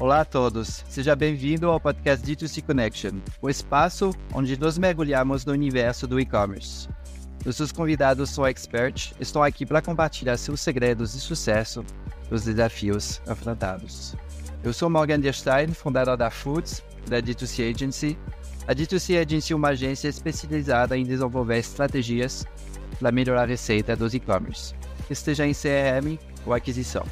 Olá a todos, seja bem-vindo ao podcast D2C Connection, o espaço onde nos mergulhamos no universo do e-commerce. Nossos convidados são experts, estão aqui para compartilhar seus segredos de sucesso os desafios enfrentados. Eu sou Morgan Derstein, fundador da Foods, da D2C Agency. A D2C Agency é uma agência especializada em desenvolver estratégias para melhorar a receita dos e-commerce, esteja em CRM ou aquisição.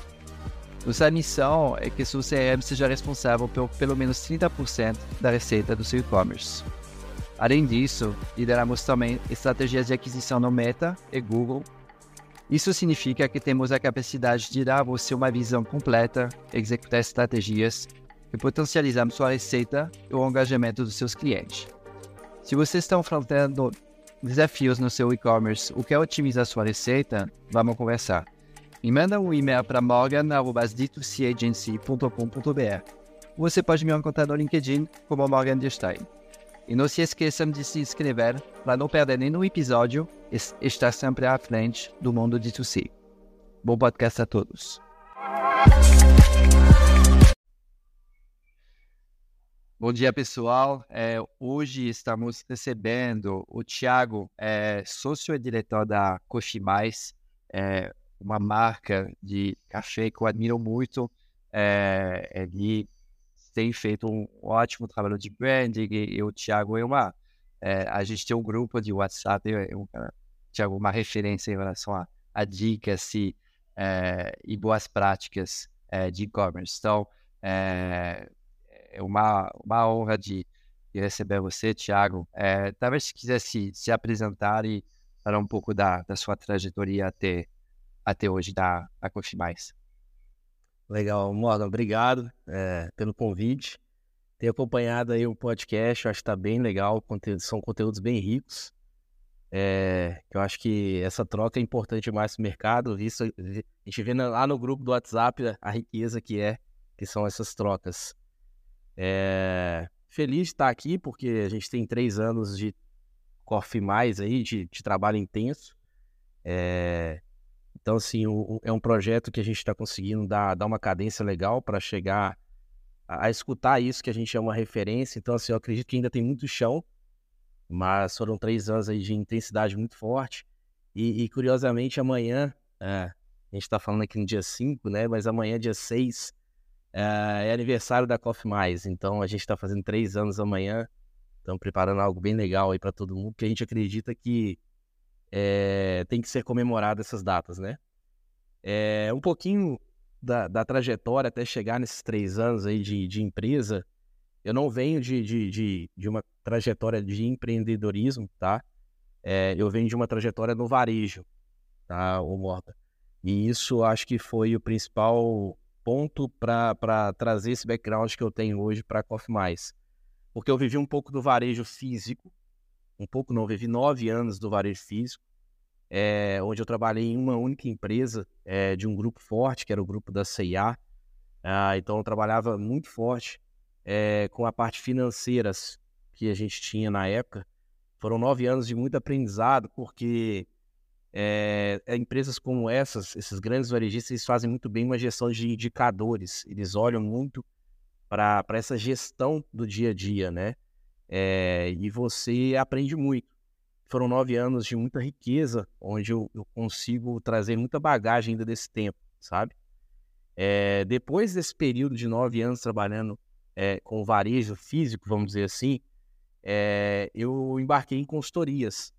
Nossa missão é que seu CRM seja responsável por pelo menos 30% da receita do seu e-commerce. Além disso, lideramos também estratégias de aquisição no Meta e Google. Isso significa que temos a capacidade de dar a você uma visão completa, executar estratégias e potencializar sua receita e o engajamento dos seus clientes. Se você está enfrentando desafios no seu e-commerce, o que é otimizar sua receita, vamos conversar me manda um e-mail para morgan.ditocagency.com.br. Você pode me encontrar no LinkedIn como Morgan Destein. E não se esqueçam de se inscrever para não perder nenhum episódio e estar sempre à frente do mundo de 2C. Bom podcast a todos. Bom dia, pessoal. É, hoje estamos recebendo o Thiago, é, sócio e diretor da Coffee Mais. É, uma marca de café que eu admiro muito. É, ele tem feito um ótimo trabalho de branding e, e o Thiago é uma. É, a gente tem um grupo de WhatsApp, é um, Thiago, uma referência em relação a, a dicas e, é, e boas práticas é, de e-commerce. Então, é, uma, uma honra de, de receber você, Thiago. Talvez se quisesse se apresentar e falar um pouco da, da sua trajetória até até hoje da, da Coffee Mais. Legal, Morgan, obrigado é, pelo convite. Tenho acompanhado aí o podcast, acho que está bem legal, são conteúdos bem ricos. É, eu acho que essa troca é importante mais para o mercado, visto a gente vê lá no grupo do WhatsApp a riqueza que é, que são essas trocas. É, feliz de estar aqui, porque a gente tem três anos de Coffee Mais aí, de, de trabalho intenso. É, então, assim, o, é um projeto que a gente está conseguindo dar, dar uma cadência legal para chegar a, a, escutar isso que a gente chama referência. Então, assim, eu acredito que ainda tem muito chão, mas foram três anos aí de intensidade muito forte. E, e curiosamente, amanhã, é, a gente está falando aqui no dia 5, né? Mas amanhã, dia 6, é, é aniversário da Coffee Mais. Então, a gente está fazendo três anos amanhã. Estamos preparando algo bem legal aí para todo mundo, porque a gente acredita que é, tem que ser comemorado essas datas, né? É, um pouquinho da, da, trajetória até chegar nesses três anos aí de, de empresa, eu não venho de, de, de, de, uma trajetória de empreendedorismo, tá? É, eu venho de uma trajetória no varejo, tá, o Morta? E isso acho que foi o principal ponto para trazer esse background que eu tenho hoje para a Coffee Mais. Porque eu vivi um pouco do varejo físico, um pouco não, vivi nove anos do varejo físico, é, onde eu trabalhei em uma única empresa é, de um grupo forte, que era o grupo da CIA. Ah, então eu trabalhava muito forte é, com a parte financeiras que a gente tinha na época. Foram nove anos de muito aprendizado, porque empresas como essas, esses grandes varejistas, eles fazem muito bem uma gestão de indicadores. Eles olham muito para essa gestão do dia a dia, né? É, e você aprende muito. Foram nove anos de muita riqueza, onde eu, eu consigo trazer muita bagagem ainda desse tempo, sabe? É, depois desse período de nove anos trabalhando é, com varejo físico, vamos dizer assim, eu embarquei em consultorias.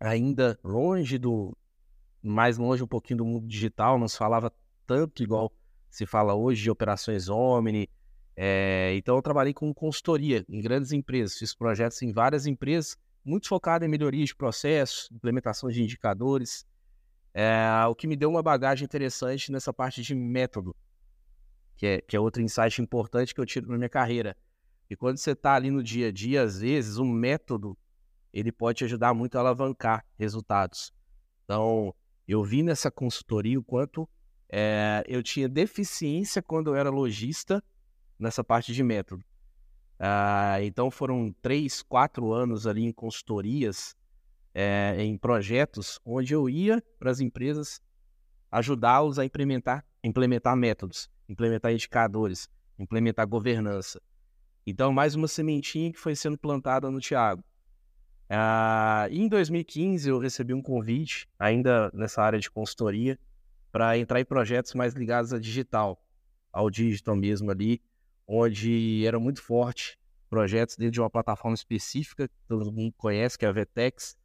Ainda longe do. mais longe um pouquinho do mundo digital, não se falava tanto igual se fala hoje de operações Omni, é, então eu trabalhei com consultoria em grandes empresas, fiz projetos em várias empresas, muito focado em melhoria de processos, implementação de indicadores, é, o que me deu uma bagagem interessante nessa parte de método, que é, que é outro insight importante que eu tiro na minha carreira. E quando você está ali no dia a dia, às vezes, um método ele pode te ajudar muito a alavancar resultados. Então, eu vi nessa consultoria o quanto é, eu tinha deficiência quando eu era lojista nessa parte de método. Ah, então foram três, quatro anos ali em consultorias, é, em projetos, onde eu ia para as empresas ajudá-los a implementar, implementar métodos, implementar indicadores, implementar governança. Então, mais uma sementinha que foi sendo plantada no Thiago. Ah, em 2015, eu recebi um convite, ainda nessa área de consultoria, para entrar em projetos mais ligados a digital, ao digital mesmo ali, onde era muito forte projetos dentro de uma plataforma específica, que todo mundo conhece, que é a Vetex.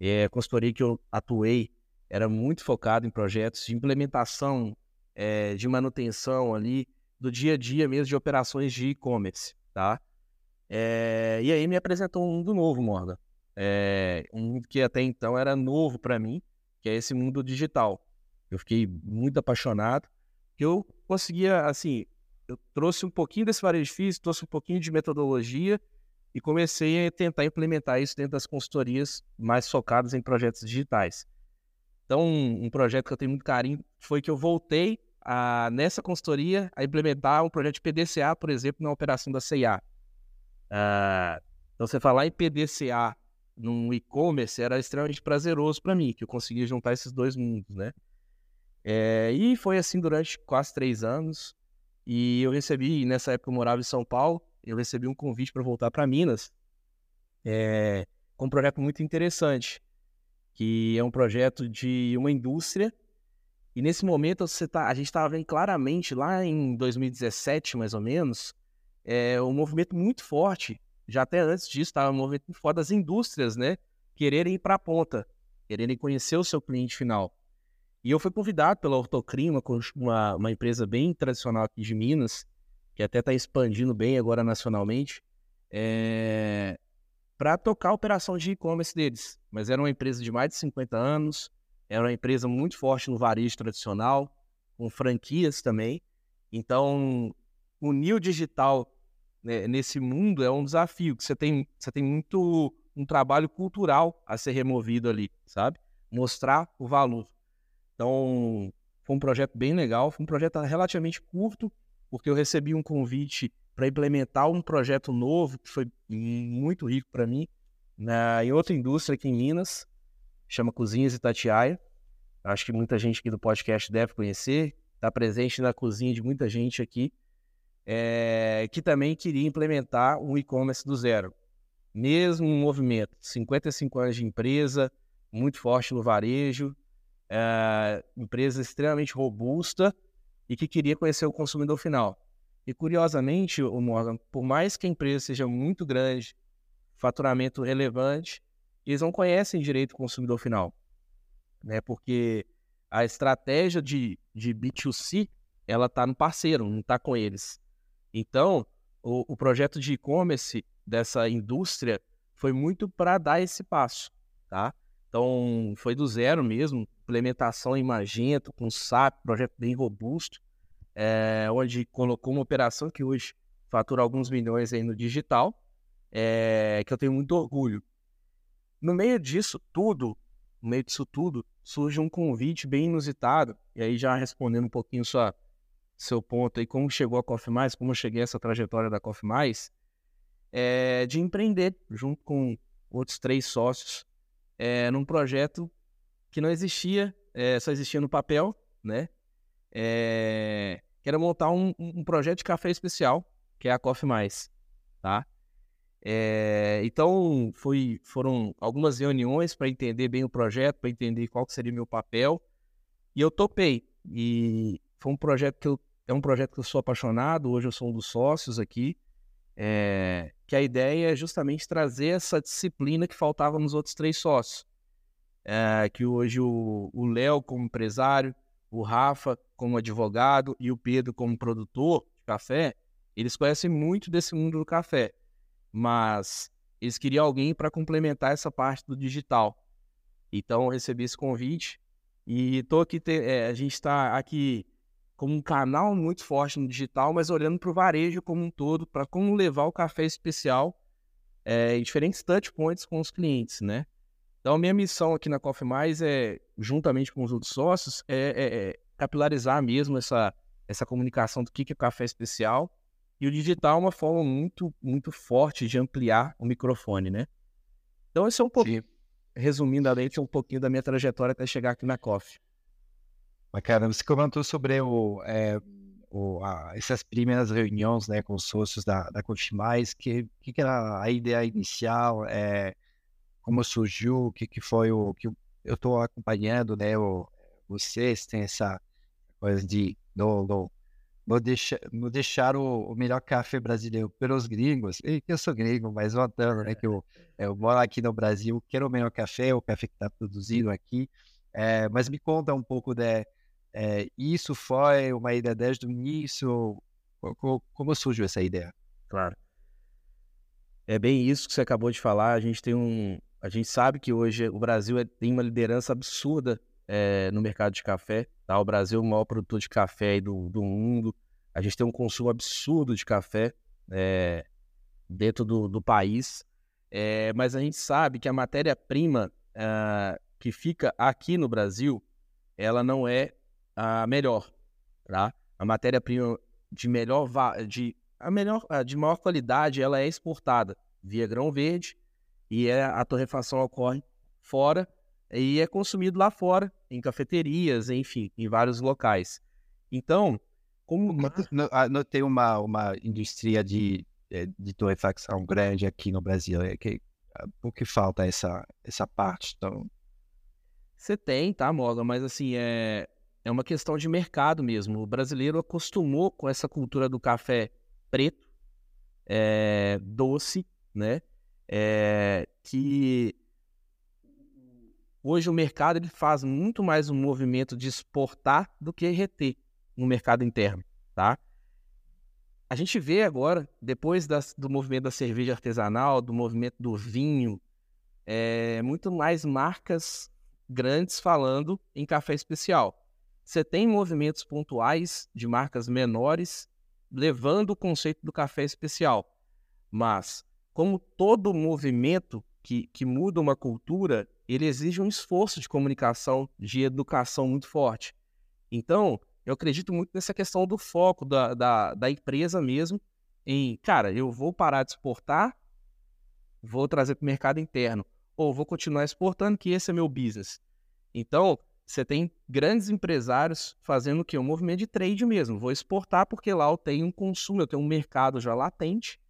É, a consultoria que eu atuei era muito focado em projetos de implementação, é, de manutenção ali, do dia a dia mesmo de operações de e-commerce, tá? É, e aí me apresentou um mundo novo, Morgan. É, um mundo que até então era novo para mim, que é esse mundo digital. Eu fiquei muito apaixonado, que eu conseguia, assim, eu trouxe um pouquinho desse varejo físico, trouxe um pouquinho de metodologia e comecei a tentar implementar isso dentro das consultorias mais focadas em projetos digitais. Então, um projeto que eu tenho muito carinho foi que eu voltei a, nessa consultoria a implementar um projeto de PDCA, por exemplo, na operação da CIA. Ah, então, você falar em PDCA num e-commerce era extremamente prazeroso para mim, que eu conseguia juntar esses dois mundos, né? É, e foi assim durante quase três anos. E eu recebi, nessa época eu morava em São Paulo, eu recebi um convite para voltar para Minas, é, com um projeto muito interessante, que é um projeto de uma indústria. E nesse momento tá, a gente estava vendo claramente, lá em 2017 mais ou menos, é, um movimento muito forte, já até antes disso, estava um movimento muito forte das indústrias, né? Quererem ir para a ponta, quererem conhecer o seu cliente final. E eu fui convidado pela Ortocrim, uma, uma, uma empresa bem tradicional aqui de Minas, que até está expandindo bem agora nacionalmente, é... para tocar a operação de e-commerce deles. Mas era uma empresa de mais de 50 anos, era uma empresa muito forte no varejo tradicional, com franquias também. Então, unir o digital né, nesse mundo é um desafio, que você tem, você tem muito um trabalho cultural a ser removido ali, sabe? Mostrar o valor. Então, foi um projeto bem legal, foi um projeto relativamente curto, porque eu recebi um convite para implementar um projeto novo, que foi muito rico para mim, na, em outra indústria aqui em Minas, chama Cozinhas Itatiaia. Acho que muita gente aqui do podcast deve conhecer, está presente na cozinha de muita gente aqui, é, que também queria implementar um e-commerce do zero. Mesmo um movimento, 55 anos de empresa, muito forte no varejo, é, empresa extremamente robusta e que queria conhecer o consumidor final. E curiosamente, o Morgan, por mais que a empresa seja muito grande, faturamento relevante, eles não conhecem direito o consumidor final, né? Porque a estratégia de, de B2C ela está no parceiro, não está com eles. Então, o, o projeto de e-commerce dessa indústria foi muito para dar esse passo, tá? Então, foi do zero mesmo, implementação em Magento, com SAP, projeto bem robusto, é, onde colocou uma operação que hoje fatura alguns milhões aí no digital, é, que eu tenho muito orgulho. No meio disso tudo, no meio disso tudo, surge um convite bem inusitado, e aí já respondendo um pouquinho sua, seu ponto aí, como chegou a Coffee Mais, como eu cheguei a essa trajetória da Coffee Mais, é, de empreender junto com outros três sócios é, num projeto que não existia, é, só existia no papel, né? É, que era montar um, um, projeto de café especial, que é a Coffee Mais, tá? É, então, foi, foram algumas reuniões para entender bem o projeto, para entender qual seria o meu papel, e eu topei. E foi um projeto que eu, é um projeto que eu sou apaixonado, hoje eu sou um dos sócios aqui, é, que a ideia é justamente trazer essa disciplina que faltava nos outros três sócios. É, que hoje o Léo como empresário, o Rafa como advogado e o Pedro como produtor de café, eles conhecem muito desse mundo do café, mas eles queriam alguém para complementar essa parte do digital. Então eu recebi esse convite e tô aqui, é, a gente está aqui como um canal muito forte no digital, mas olhando para o varejo como um todo, para como levar o café especial é, em diferentes touch points com os clientes, né? Então, minha missão aqui na Coffee Mais é, juntamente com os outros sócios, é, é, é capilarizar mesmo essa, essa comunicação do que é café especial. E o digital é uma forma muito, muito forte de ampliar o microfone, né? Então, esse é um pouquinho, resumindo a um pouquinho da minha trajetória até chegar aqui na Coffee. Bacana. Você comentou sobre o, é, o, a, essas primeiras reuniões né, com os sócios da, da Confimais, que, que, que era a ideia inicial, é, como surgiu, o que, que foi o que eu estou acompanhando, né? O, vocês têm essa coisa de não, não, não, deixa, não deixar o, o, melhor café brasileiro pelos gringos. Eu sou gringo, mas voltando, né? Que eu, eu moro aqui no Brasil, quero o melhor café, o café que está produzido aqui. É, mas me conta um pouco de é, isso foi uma ideia desde o início? Como, como surgiu essa ideia? Claro. É bem isso que você acabou de falar. A gente tem um, a gente sabe que hoje o Brasil é, tem uma liderança absurda é, no mercado de café. Tá? O Brasil é o maior produtor de café do, do mundo. A gente tem um consumo absurdo de café é, dentro do, do país. É, mas a gente sabe que a matéria-prima uh, que fica aqui no Brasil, ela não é a melhor, tá? A matéria-prima de melhor de a melhor de maior qualidade, ela é exportada via grão verde e é, a torrefação ocorre fora e é consumido lá fora, em cafeterias, enfim, em vários locais. Então, como. Não, não tem uma, uma indústria de, eh, de torrefação grande aqui no Brasil. É que, ah, por que falta essa, essa parte? Então... Você tem, tá, Morgan? Mas assim, é, é uma questão de mercado mesmo. O brasileiro acostumou com essa cultura do café preto, é, doce, né? É, que hoje o mercado ele faz muito mais um movimento de exportar do que reter no mercado interno, tá? A gente vê agora, depois das, do movimento da cerveja artesanal, do movimento do vinho, é, muito mais marcas grandes falando em café especial. Você tem movimentos pontuais de marcas menores levando o conceito do café especial, mas como todo movimento que, que muda uma cultura, ele exige um esforço de comunicação, de educação muito forte. Então, eu acredito muito nessa questão do foco da, da, da empresa mesmo, em, cara, eu vou parar de exportar, vou trazer para o mercado interno, ou vou continuar exportando, que esse é meu business. Então, você tem grandes empresários fazendo o quê? Um movimento de trade mesmo. Vou exportar porque lá eu tenho um consumo, eu tenho um mercado já latente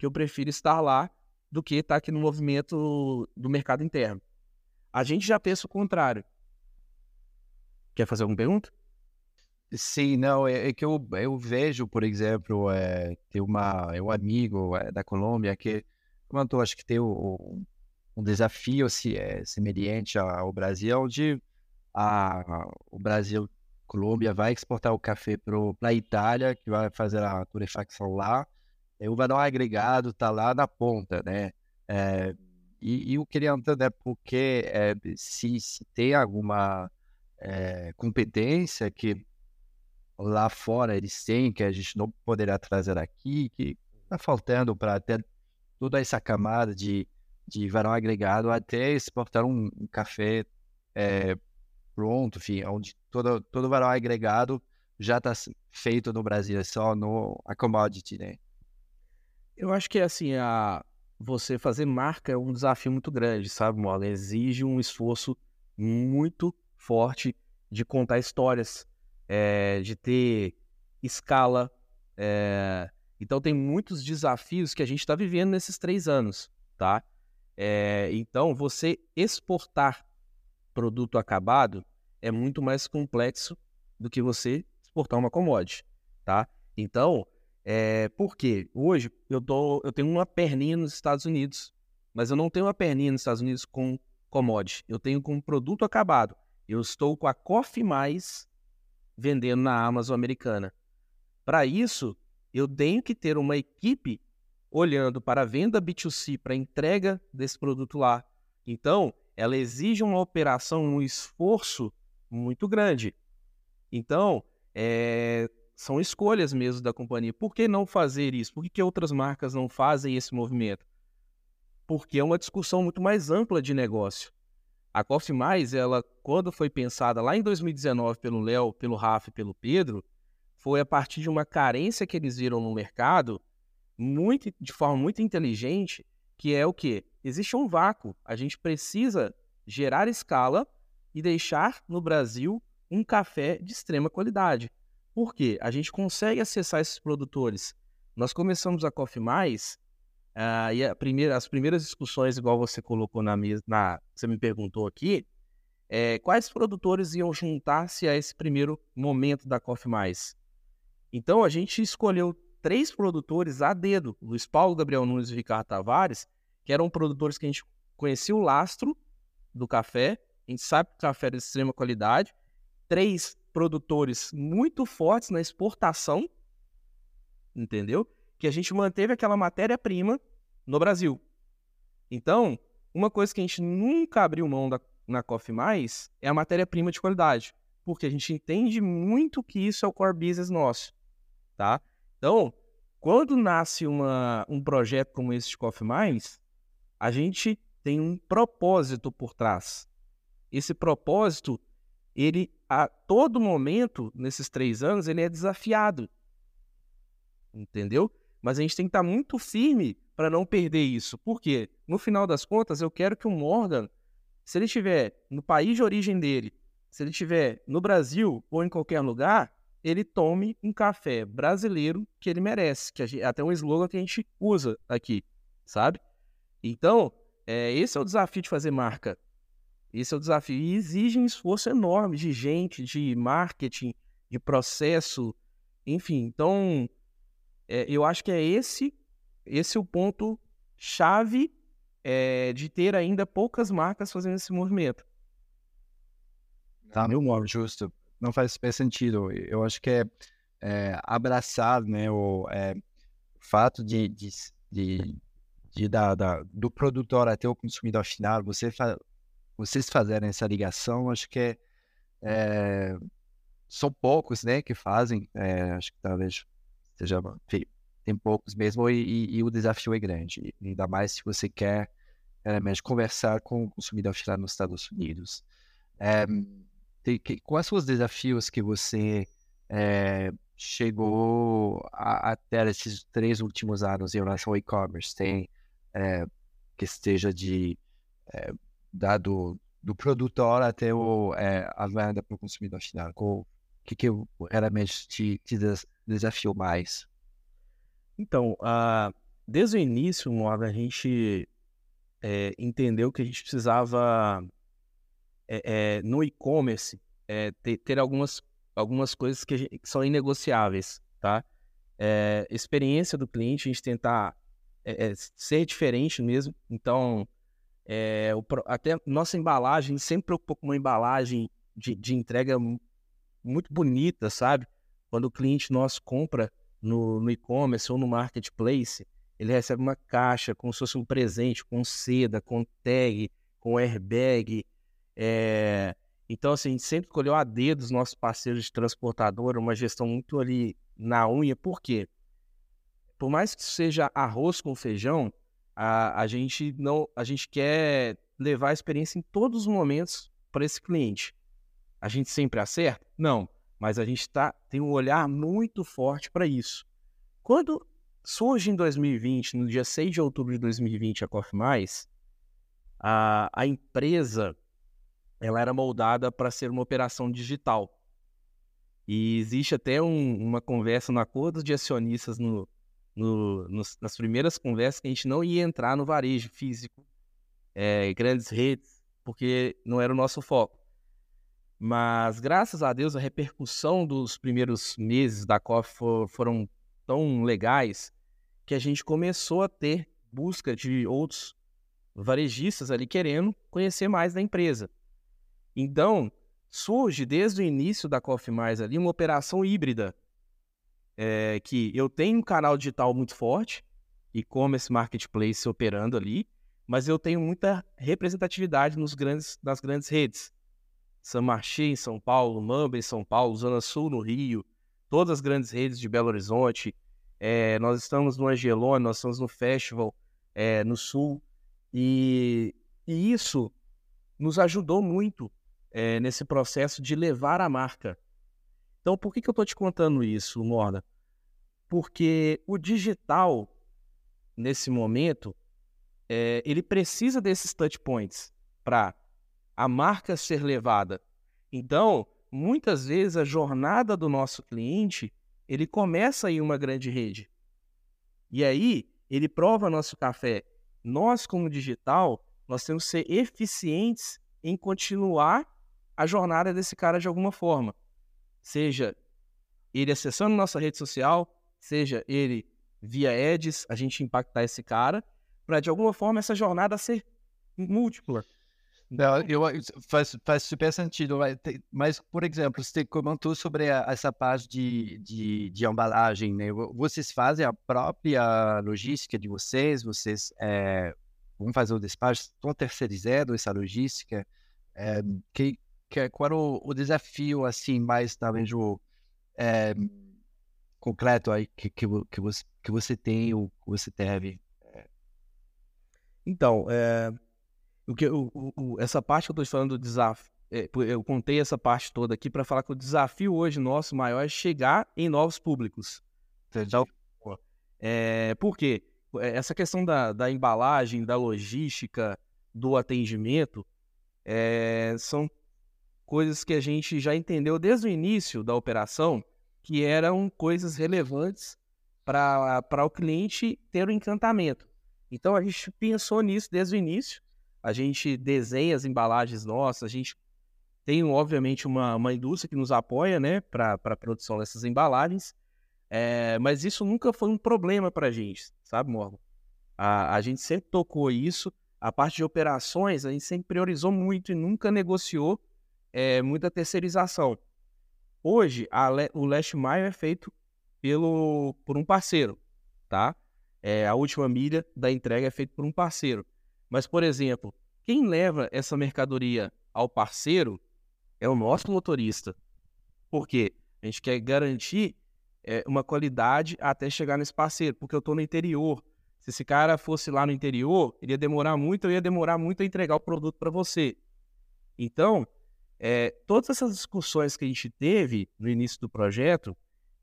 que eu prefiro estar lá do que estar aqui no movimento do mercado interno. A gente já pensa o contrário. Quer fazer alguma pergunta? Sim, não, é, é que eu, eu vejo, por exemplo, é, tem uma, é um amigo é, da Colômbia que comentou, acho que tem o, um desafio se, é, semelhante ao Brasil, onde a, o Brasil, Colômbia, vai exportar o café para a Itália, que vai fazer a torrefacção lá, o valor agregado está lá na ponta, né? É, e, e, eu queria entender porque é, se, se, tem alguma é, competência que lá fora eles têm, que a gente não poderá trazer aqui, que está faltando para ter toda essa camada de, de valor agregado até exportar um, um café é, pronto, enfim, onde todo, todo valor agregado já está feito no Brasil, é só no a commodity, né? Eu acho que assim, a você fazer marca é um desafio muito grande, sabe, Mola? Exige um esforço muito forte de contar histórias, é, de ter escala. É... Então tem muitos desafios que a gente está vivendo nesses três anos, tá? É... então você exportar produto acabado é muito mais complexo do que você exportar uma commodity, tá? Então é, por quê? Hoje eu, tô, eu tenho uma perninha nos Estados Unidos, mas eu não tenho uma perninha nos Estados Unidos com commodity. Eu tenho com produto acabado. Eu estou com a Coffee Mais vendendo na Amazon americana. Para isso, eu tenho que ter uma equipe olhando para a venda B2C, para a entrega desse produto lá. Então, ela exige uma operação, um esforço muito grande. Então, é, são escolhas mesmo da companhia. Por que não fazer isso? Por que, que outras marcas não fazem esse movimento? Porque é uma discussão muito mais ampla de negócio. A Coffee Mais, ela, quando foi pensada lá em 2019 pelo Léo, pelo Rafa e pelo Pedro, foi a partir de uma carência que eles viram no mercado, muito, de forma muito inteligente, que é o que? Existe um vácuo. A gente precisa gerar escala e deixar no Brasil um café de extrema qualidade. Por quê? A gente consegue acessar esses produtores. Nós começamos a Coffee Mais uh, e primeira, as primeiras discussões, igual você colocou na mesa, na, você me perguntou aqui, é, quais produtores iam juntar-se a esse primeiro momento da Coffee Mais? Então a gente escolheu três produtores a dedo, Luiz Paulo, Gabriel Nunes e Ricardo Tavares, que eram produtores que a gente conhecia o lastro do café, a gente sabe que o café é de extrema qualidade, três produtores muito fortes na exportação, entendeu? Que a gente manteve aquela matéria-prima no Brasil. Então, uma coisa que a gente nunca abriu mão da, na Coffee Mais é a matéria-prima de qualidade, porque a gente entende muito que isso é o core business nosso, tá? Então, quando nasce uma, um projeto como esse de Coffee Mais, a gente tem um propósito por trás. Esse propósito, ele a todo momento, nesses três anos, ele é desafiado. Entendeu? Mas a gente tem que estar muito firme para não perder isso. Por quê? No final das contas, eu quero que o Morgan, se ele estiver no país de origem dele, se ele estiver no Brasil ou em qualquer lugar, ele tome um café brasileiro que ele merece, que gente, até um slogan que a gente usa aqui, sabe? Então, é, esse é o desafio de fazer marca. Esse é o desafio. E exige um esforço enorme de gente, de marketing, de processo, enfim. Então, é, eu acho que é esse, esse é o ponto chave é, de ter ainda poucas marcas fazendo esse movimento. Tá, meu modo, justo não faz, faz sentido. Eu acho que é, é abraçar né, o é, fato de, de, de, de da, da, do produtor até o consumidor final, você fa, vocês fazerem essa ligação, acho que é, é, são poucos né, que fazem, é, acho que talvez seja, tem poucos mesmo, e, e, e, o desafio é grande, ainda mais se você quer realmente conversar com o consumidor final nos Estados Unidos. É, quais são os desafios que você é, chegou a, a, ter esses três últimos anos em relação ao e-commerce? Tem é, que esteja de é, dado do produtor até o, a venda para o consumidor final. O que, que realmente te, te desafiou mais? Então, uh, desde o início, a gente é, entendeu que a gente precisava é, é, no e-commerce é, ter, ter, algumas, algumas coisas que, gente, que são inegociáveis, tá? É, experiência do cliente, a gente tentar é, é, ser diferente mesmo. Então, o, até nossa embalagem sempre preocupou com uma embalagem de, de entrega muito bonita, sabe? Quando o cliente nosso compra no, no e-commerce ou no marketplace, ele recebe uma caixa como se fosse um presente, com seda, com tag, com airbag, é, então, assim, a gente sempre escolheu a D dos nossos parceiros de transportadora, uma gestão muito ali na unha, por quê? Por mais que seja arroz com feijão, a, a gente não, a gente quer levar a experiência em todos os momentos para esse cliente. A gente sempre acerta? Não, mas a gente tá, tem um olhar muito forte para isso. Quando surge em 2020, no dia 6 de outubro de 2020, a Coffee Mais, a, a empresa ela era moldada para ser uma operação digital. E existe até um, uma conversa no acordo de acionistas no, no, nos, nas primeiras conversas que a gente não ia entrar no varejo físico, é, grandes redes, porque não era o nosso foco. Mas graças a Deus a repercussão dos primeiros meses da COF for, foram tão legais que a gente começou a ter busca de outros varejistas ali querendo conhecer mais da empresa. Então, surge desde o início da Coffee Mais ali uma operação híbrida, é, que eu tenho um canal digital muito forte, e-commerce marketplace operando ali, mas eu tenho muita representatividade nos grandes, nas grandes redes. Marché em São Paulo, Mamba em São Paulo, Zona Sul no Rio, todas as grandes redes de Belo Horizonte. É, nós estamos no Angelone, nós estamos no Festival é, no Sul. E, e isso nos ajudou muito é, nesse processo de levar a marca. Então, por que, que eu estou te contando isso, Morda? Porque o digital, nesse momento, é, ele precisa desses touch points para a marca ser levada. Então, muitas vezes a jornada do nosso cliente, ele começa em uma grande rede. E aí, ele prova nosso café. Nós, como digital, nós temos que ser eficientes em continuar a jornada desse cara de alguma forma. Seja ele acessando nossa rede social, seja ele via ads, a gente impactar esse cara, para de alguma forma essa jornada ser múltipla. Não, eu, faz, faz super sentido, mas, por exemplo, você comentou sobre a, essa parte de, de, de, embalagem, né? Vocês fazem a própria logística de vocês, vocês é, vão fazer o despacho, estão terceirizando essa logística, é, que, que, qual o, o desafio, assim, mais, talvez, o é, concreto aí que, que, que, você, que você tem ou que você teve? Então, é o que, o, o, essa parte que eu estou falando do desafio, é, eu contei essa parte toda aqui para falar que o desafio hoje nosso maior é chegar em novos públicos. Então, é, por quê? É, essa questão da, da embalagem, da logística, do atendimento, é, são coisas que a gente já entendeu desde o início da operação que eram coisas relevantes para o cliente ter o encantamento. Então a gente pensou nisso desde o início a gente desenha as embalagens nossas, a gente tem, obviamente, uma, uma indústria que nos apoia, né, para a produção dessas embalagens, é, mas isso nunca foi um problema para a gente, sabe, Morgan? A, a gente sempre tocou isso, a parte de operações, a gente sempre priorizou muito e nunca negociou é, muita terceirização. Hoje, Le, o Last Mile é feito pelo, por um parceiro, tá? É, a última milha da entrega é feita por um parceiro. Mas, por exemplo, quem leva essa mercadoria ao parceiro é o nosso motorista. Por quê? A gente quer garantir é, uma qualidade até chegar nesse parceiro, porque eu estou no interior. Se esse cara fosse lá no interior, ele ia demorar muito, eu ia demorar muito a entregar o produto para você. Então, é, todas essas discussões que a gente teve no início do projeto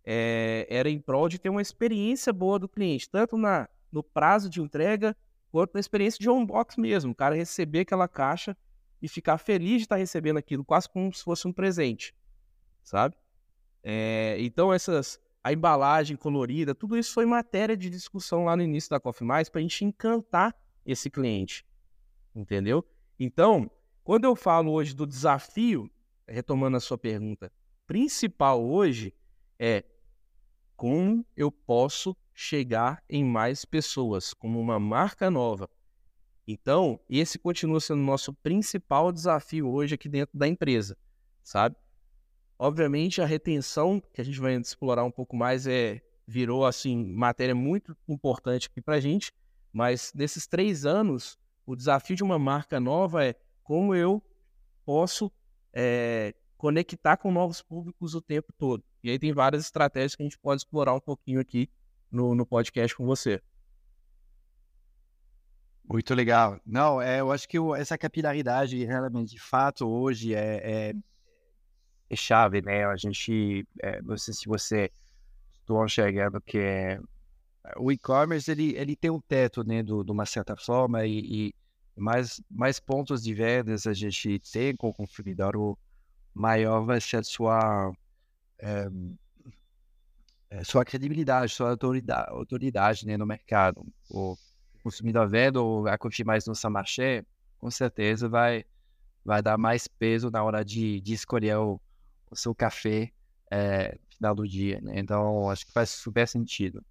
é, era em prol de ter uma experiência boa do cliente, tanto na, no prazo de entrega quanto na experiência de unbox mesmo. O cara receber aquela caixa e ficar feliz de estar recebendo aquilo, quase como se fosse um presente, sabe? É, então, essas, a embalagem colorida, tudo isso foi matéria de discussão lá no início da Coffee Mais para a gente encantar esse cliente, entendeu? Então, quando eu falo hoje do desafio, retomando a sua pergunta, principal hoje é como eu posso chegar em mais pessoas, como uma marca nova. Então, esse continua sendo o nosso principal desafio hoje aqui dentro da empresa, sabe? Obviamente, a retenção, que a gente vai explorar um pouco mais, é virou assim matéria muito importante aqui para a gente, mas nesses três anos, o desafio de uma marca nova é como eu posso é, conectar com novos públicos o tempo todo. E aí tem várias estratégias que a gente pode explorar um pouquinho aqui no, no podcast com você. Muito legal. Não, é, eu acho que essa capilaridade realmente, de fato, hoje é, é, é chave, né? A gente, é, não sei se você estou enxergando que é, o e-commerce ele, ele tem um teto, né, de uma certa forma e, e mais, mais pontos de vendas a gente tem com o consumidor, maior vai ser a sua é, sua credibilidade, sua autoridade, autoridade né, no mercado. O consumidor vendo ou a curtir mais no Samarché, com certeza vai, vai dar mais peso na hora de, de escolher o, o seu café é, final do dia. Né? Então, acho que faz super sentido.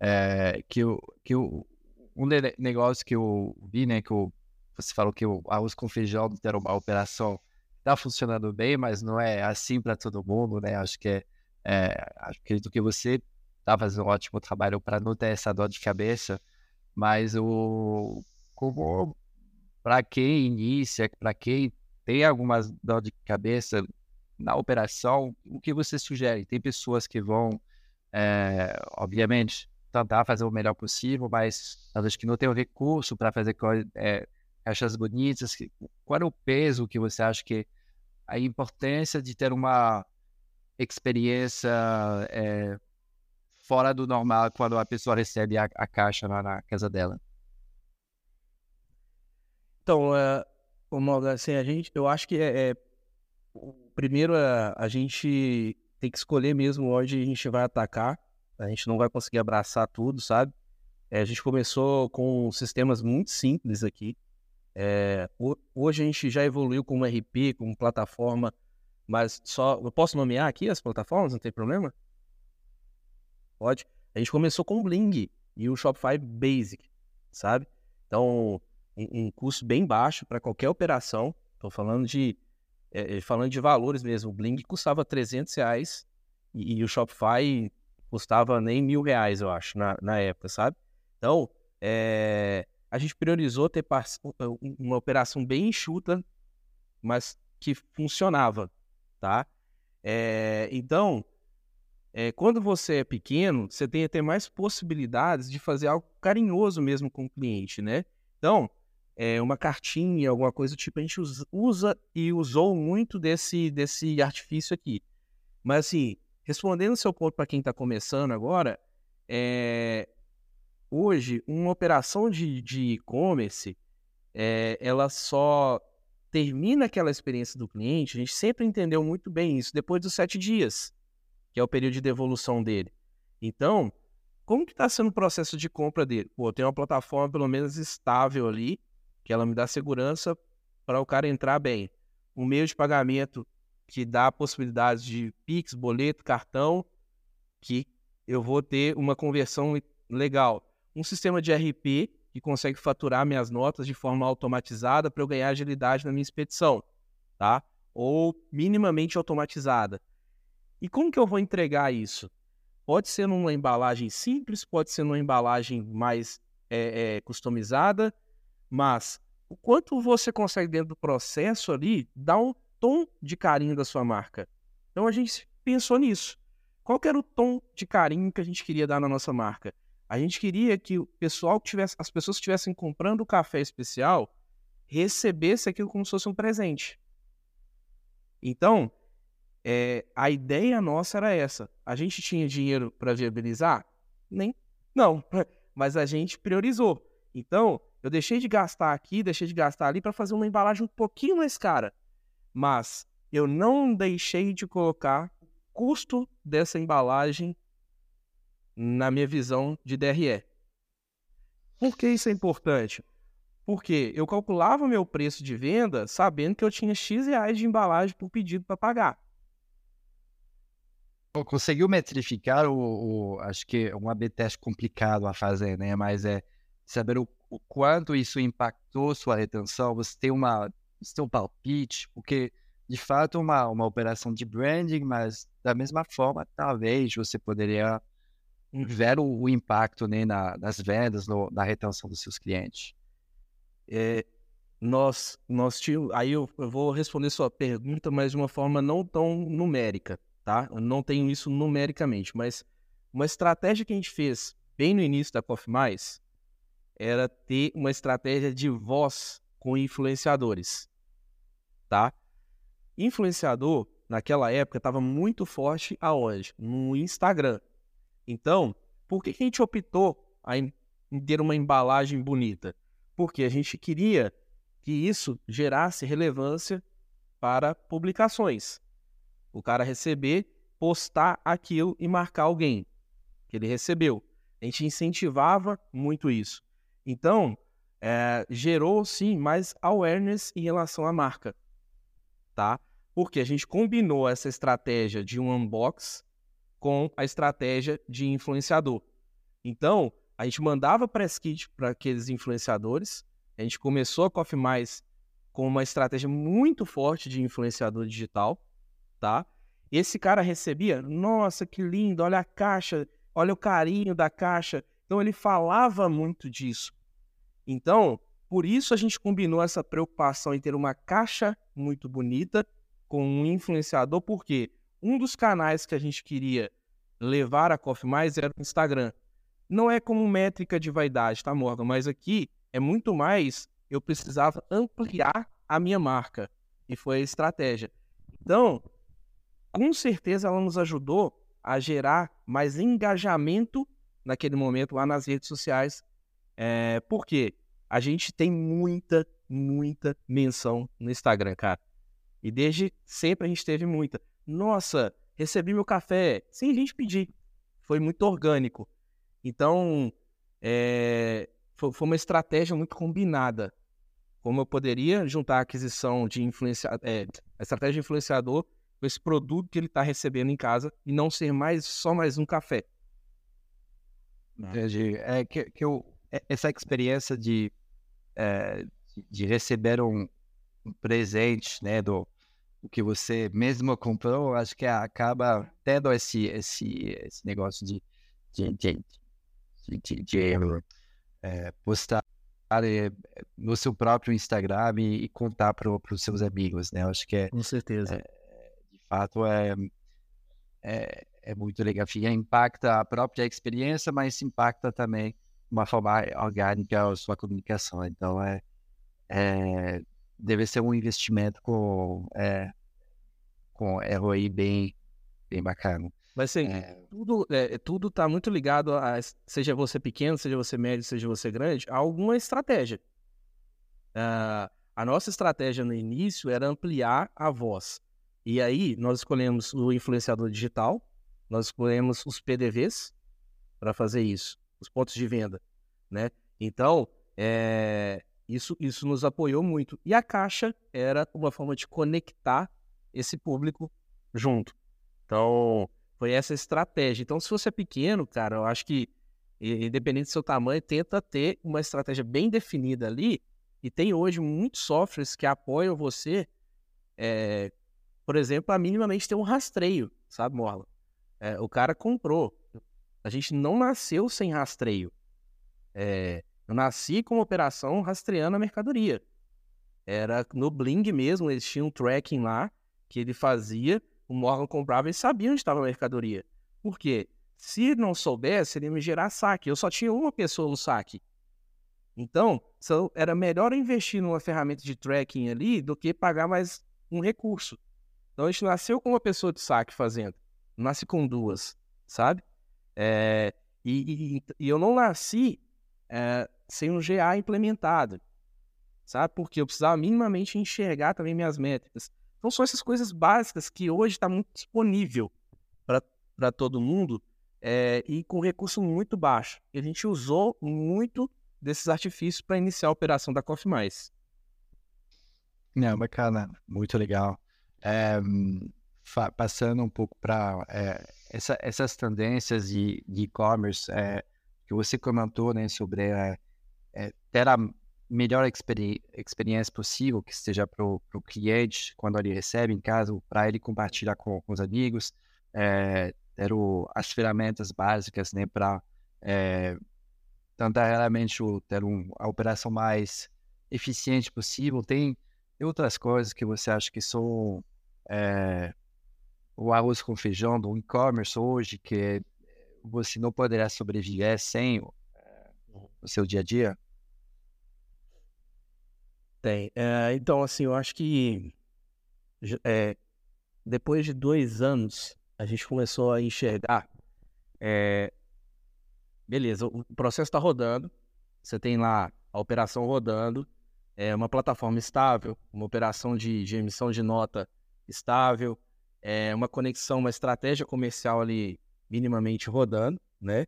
É, que o, que o, um negócio que eu vi, né, que eu, você falou que o arroz com feijão ter uma operação está funcionando bem, mas não é assim para todo mundo, né? Acho que é, é, acredito que você está fazendo um ótimo trabalho para não ter essa dor de cabeça, mas o como para quem inicia, para quem tem algumas dor de cabeça na operação, o que você sugere? Tem pessoas que vão, é, obviamente, tentar fazer o melhor possível, mas talvez que não tem o recurso para fazer é, caixas bonitas. Qual é o peso que você acha que a importância de ter uma experiência é, fora do normal quando a pessoa recebe a, a caixa lá na casa dela? Então, é, assim, a gente, eu acho que é, é, primeiro a, a gente tem que escolher mesmo onde a gente vai atacar. A gente não vai conseguir abraçar tudo, sabe? É, a gente começou com sistemas muito simples aqui. É, hoje a gente já evoluiu com um RP, com plataforma, mas só. Eu posso nomear aqui as plataformas? Não tem problema? Pode. A gente começou com o Bling e o Shopify Basic, sabe? Então, um, um custo bem baixo para qualquer operação. Estou falando de é, falando de valores mesmo. O Bling custava 300 reais e, e, o Shopify custava nem mil reais, eu acho, na, na época, sabe? Então, é, a gente priorizou ter uma operação bem enxuta, mas que funcionava, tá? É, então, é, quando você é pequeno, você tem até mais possibilidades de fazer algo carinhoso mesmo com o cliente, né? Então, é, uma cartinha, alguma coisa do tipo, a gente usa e usou muito desse, desse artifício aqui. Mas, assim, respondendo o seu ponto para quem está começando agora, é, hoje, uma operação de e-commerce, é, ela só termina aquela experiência do cliente, a gente sempre entendeu muito bem isso, depois dos sete dias que é o período de devolução dele. Então, como que está sendo o processo de compra dele? Pô, tem uma plataforma pelo menos estável ali, que ela me dá segurança para o cara entrar bem. Um meio de pagamento que dá possibilidades de Pix, boleto, cartão, que eu vou ter uma conversão legal. Um sistema de RP que consegue faturar minhas notas de forma automatizada para eu ganhar agilidade na minha expedição, tá? Ou minimamente automatizada. E como que eu vou entregar isso? Pode ser numa embalagem simples, pode ser numa embalagem mais é, é, customizada, mas o quanto você consegue dentro do processo ali dar um tom de carinho da sua marca. Então a gente pensou nisso. Qual era o tom de carinho que a gente queria dar na nossa marca? A gente queria que o pessoal que tivesse, as pessoas que estivessem comprando o café especial recebesse aquilo como se fosse um presente. Então, é, a ideia nossa era essa. A gente tinha dinheiro para viabilizar? Nem. Não. Mas a gente priorizou. Então, eu deixei de gastar aqui, deixei de gastar ali para fazer uma embalagem um pouquinho mais cara. Mas eu não deixei de colocar o custo dessa embalagem na minha visão de DRE. Por que isso é importante? Porque eu calculava meu preço de venda sabendo que eu tinha X reais de embalagem por pedido para pagar conseguiu metrificar o, o, acho que é um AB teste complicado a fazer, né? Mas é saber o, o, quanto isso impactou sua retenção. Você tem uma, você tem um palpite, porque de fato uma uma operação de branding, mas da mesma forma talvez você poderia ver o, o impacto né, na, nas vendas, no, na retenção dos seus clientes. É, nós nós tínhamos, aí eu, eu vou responder sua pergunta, mas de uma forma não tão numérica tá? Eu não tenho isso numericamente, mas uma estratégia que a gente fez bem no início da Coffee Mais era ter uma estratégia de voz com influenciadores, tá? Influenciador, naquela época, estava muito forte aonde? No Instagram. Então, por que, que a gente optou em ter uma embalagem bonita? Porque a gente queria que isso gerasse relevância para publicações o cara receber, postar aquilo e marcar alguém que ele recebeu. A gente incentivava muito isso. Então, é, gerou sim mais awareness em relação à marca, tá? Porque a gente combinou essa estratégia de um unbox com a estratégia de influenciador. Então, a gente mandava press kit para aqueles influenciadores. A gente começou a Coffee Mais com uma estratégia muito forte de influenciador digital tá? Esse cara recebia, nossa, que lindo, olha a caixa, olha o carinho da caixa. Então ele falava muito disso. Então, por isso a gente combinou essa preocupação em ter uma caixa muito bonita com um influenciador, porque um dos canais que a gente queria levar a Coffee Mais era o Instagram. Não é como métrica de vaidade, tá, Morgan? Mas aqui é muito mais eu precisava ampliar a minha marca. E foi a estratégia. Então, com certeza ela nos ajudou a gerar mais engajamento naquele momento lá nas redes sociais. É, porque a gente tem muita, muita menção no Instagram, cara. E desde sempre a gente teve muita. Nossa, recebi meu café sem a gente pedir. Foi muito orgânico. Então, é, foi, foi, uma estratégia muito combinada. Como eu poderia juntar a aquisição de influenciador, é, a estratégia de influenciador com esse produto que ele está recebendo em casa e não ser mais só mais um café. Entendi. É que, que eu, é, essa experiência de, é, de receber um, presente, né, do, que você mesmo comprou, acho que acaba tendo esse, esse, esse negócio de, de, de, de, de, é, postar é, no seu próprio Instagram e, e contar para os seus amigos, né? Acho que é, com certeza, é, de fato é, é, é muito legal. Impacta a própria experiência, mas impacta também uma forma orgânica a sua comunicação. Então é, é deve ser um investimento com, é, com ROI bem, bem bacana. Mas assim, é... tudo, é, tudo tá muito ligado a, seja você pequeno, seja você médio, seja você grande, a alguma estratégia. Uh, a nossa estratégia no início era ampliar a voz. E aí, nós escolhemos o influenciador digital, nós escolhemos os PDVs para fazer isso, os pontos de venda, né? Então, é, isso, isso nos apoiou muito. E a caixa era uma forma de conectar esse público junto. Então, foi essa estratégia. Então, se você é pequeno, cara, eu acho que, independente do seu tamanho, tenta ter uma estratégia bem definida ali. E tem hoje muitos softwares que apoiam você, é, por exemplo, a minimamente ter um rastreio, sabe, Morla? É, o cara comprou. A gente não nasceu sem rastreio. É, eu nasci com uma operação rastreando a mercadoria. Era no Bling mesmo, eles tinham um tracking lá que ele fazia, o Morgan comprava e sabia onde estava a mercadoria. Por quê? Se não soubesse, ele ia me gerar saque. Eu só tinha uma pessoa no saque. Então, era melhor investir numa ferramenta de tracking ali do que pagar mais um recurso. Então, a gente nasceu com uma pessoa de saque fazendo. Nasce com duas, sabe? É, e, e, e, eu não nasci é, sem um GA implementado, sabe? Porque eu precisava minimamente enxergar também minhas métricas. Então são essas coisas básicas que hoje está muito disponível para todo mundo é, e com recurso muito baixo. E a gente usou muito desses artifícios para iniciar a operação da Coffee Mais. Não, bacana, muito legal. É, passando um pouco para é, essa, essas tendências de e-commerce que você comentou né, sobre é, ter a melhor experi experiência possível que esteja para o cliente quando ele recebe em casa, para ele compartilhar com, com os amigos, é, ter o, as ferramentas básicas né, para é, tentar realmente ter um, a operação mais eficiente possível. Tem, outras coisas que você acha que são é, o arroz com feijão do e-commerce hoje, que você não poderá sobreviver sem é, o seu dia a dia? Tem. É, então, assim, eu acho que é, depois de dois anos, a gente começou a enxergar. É, beleza, o processo está rodando, você tem lá a operação rodando, é uma plataforma estável, uma operação de, de emissão de nota estável, é uma conexão, uma estratégia comercial ali minimamente rodando, né?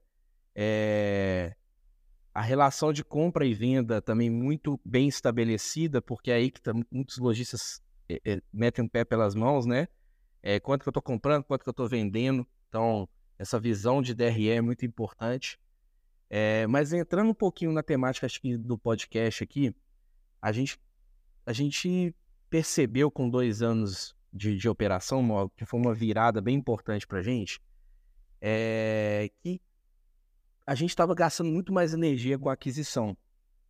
É, a relação de compra e venda também muito bem estabelecida, porque é aí que tá, muitos lojistas é, é, metem o pé pelas mãos, né? É, quanto que eu estou comprando, quanto que eu estou vendendo. Então, essa visão de DRE é muito importante. É, mas entrando um pouquinho na temática que do podcast aqui, a gente, a gente percebeu com dois anos de, de operação, que foi uma virada bem importante para a gente, é, que a gente estava gastando muito mais energia com a aquisição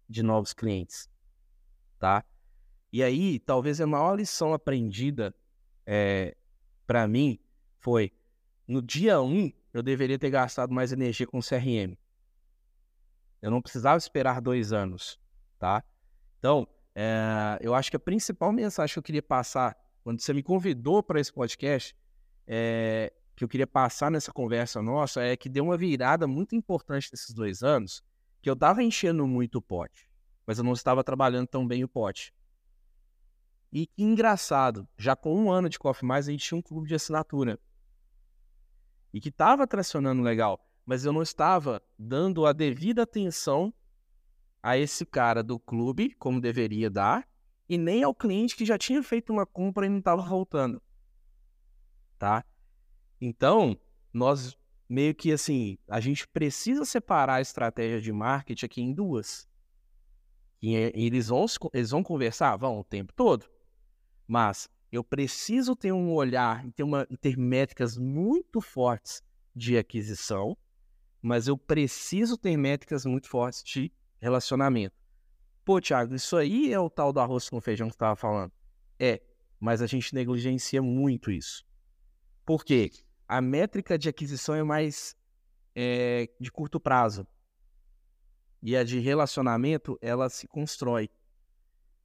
de novos clientes, tá? E aí, talvez a maior lição aprendida é, para mim foi no dia 1 eu deveria ter gastado mais energia com CRM. Eu não precisava esperar dois anos, tá? Então, é, eu acho que a principal mensagem que eu queria passar quando você me convidou para esse podcast é, que eu queria passar nessa conversa nossa é que deu uma virada muito importante nesses dois anos, que eu estava enchendo muito o pote, mas eu não estava trabalhando tão bem o pote. E que engraçado, já com um ano de Coffee Mais, a gente tinha um clube de assinatura. E que estava tracionando legal, mas eu não estava dando a devida atenção a esse cara do clube, como deveria dar, e nem ao cliente que já tinha feito uma compra e não estava voltando. Tá? Então, nós meio que assim, a gente precisa separar a estratégia de marketing aqui em duas. E eles vão, eles vão conversar? Vão o tempo todo. Mas eu preciso ter um olhar, ter, uma, ter métricas muito fortes de aquisição, mas eu preciso ter métricas muito fortes de relacionamento. Pô, Thiago, isso aí é o tal do arroz com feijão que você estava falando. É, mas a gente negligencia muito isso. Por quê? A métrica de aquisição é mais é, de curto prazo. E a de relacionamento, ela se constrói.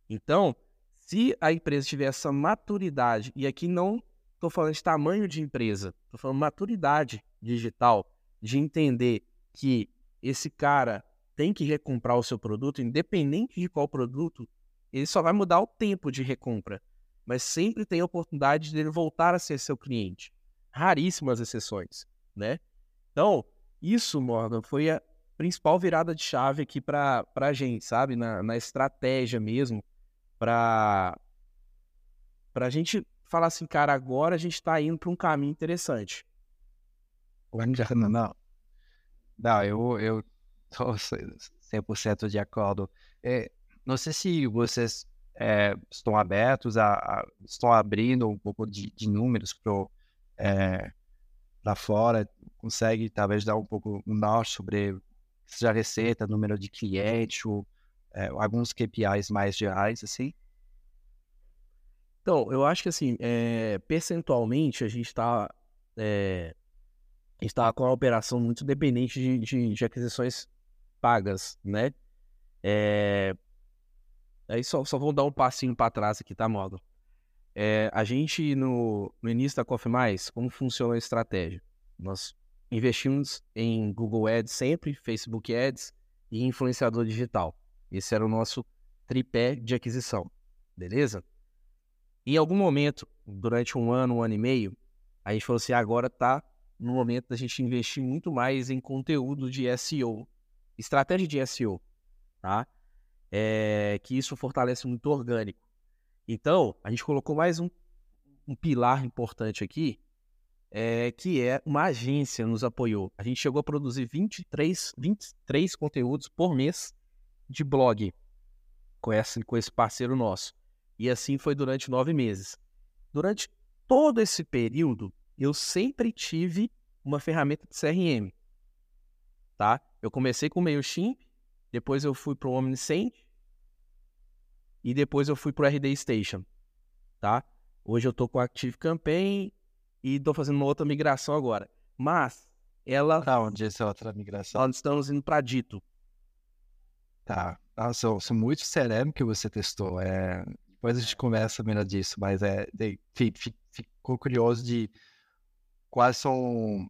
Então, se a empresa tiver essa maturidade, e aqui não estou falando de tamanho de empresa, estou falando maturidade digital, de entender que esse cara tem que recomprar o seu produto, independente de qual produto, ele só vai mudar o tempo de recompra, mas sempre tem a oportunidade dele voltar a ser seu cliente. Raríssimas exceções, né? Então, isso, Morgan, foi a principal virada de chave aqui para a gente, sabe? Na, na estratégia mesmo, para a gente falar assim, cara, agora a gente está indo para um caminho interessante. Não, não. Não, eu, eu Estou 100% de acordo. É, não sei se vocês é, estão abertos a, a, estão abrindo um pouco de, de números para é, fora, consegue talvez dar um pouco um norte sobre seja receita, número de clientes, ou, é, alguns KPIs mais gerais, assim? Então, eu acho que assim, é, percentualmente a gente está é, está com uma operação muito dependente de, de, de aquisições pagas, né? É... Aí só, só vou dar um passinho para trás aqui, tá, Modo? É, a gente, no, no início da Coffee Mais, como funciona a estratégia? Nós investimos em Google Ads sempre, Facebook Ads e influenciador digital. Esse era o nosso tripé de aquisição, beleza? Em algum momento, durante um ano, um ano e meio, a gente falou assim, agora tá no momento da gente investir muito mais em conteúdo de SEO, estratégia de SEO, tá? É, que isso fortalece muito o orgânico. Então, a gente colocou mais um, um pilar importante aqui, é, que é uma agência nos apoiou. A gente chegou a produzir 23, 23 conteúdos por mês de blog com esse, com esse parceiro nosso. E assim foi durante nove meses. Durante todo esse período, eu sempre tive uma ferramenta de CRM, tá? Eu comecei com o MailChimp, depois eu fui para o Omnisend e depois eu fui para o RD Station, tá? Hoje eu estou com o Active Campaign e estou fazendo uma outra migração agora. Mas ela... Tá, onde é essa outra migração? Nós estamos indo para Dito. Tá. Nossa, eu sou muito CRM que você testou. É... Depois a gente conversa melhor disso, mas é... Ficou curioso de quais são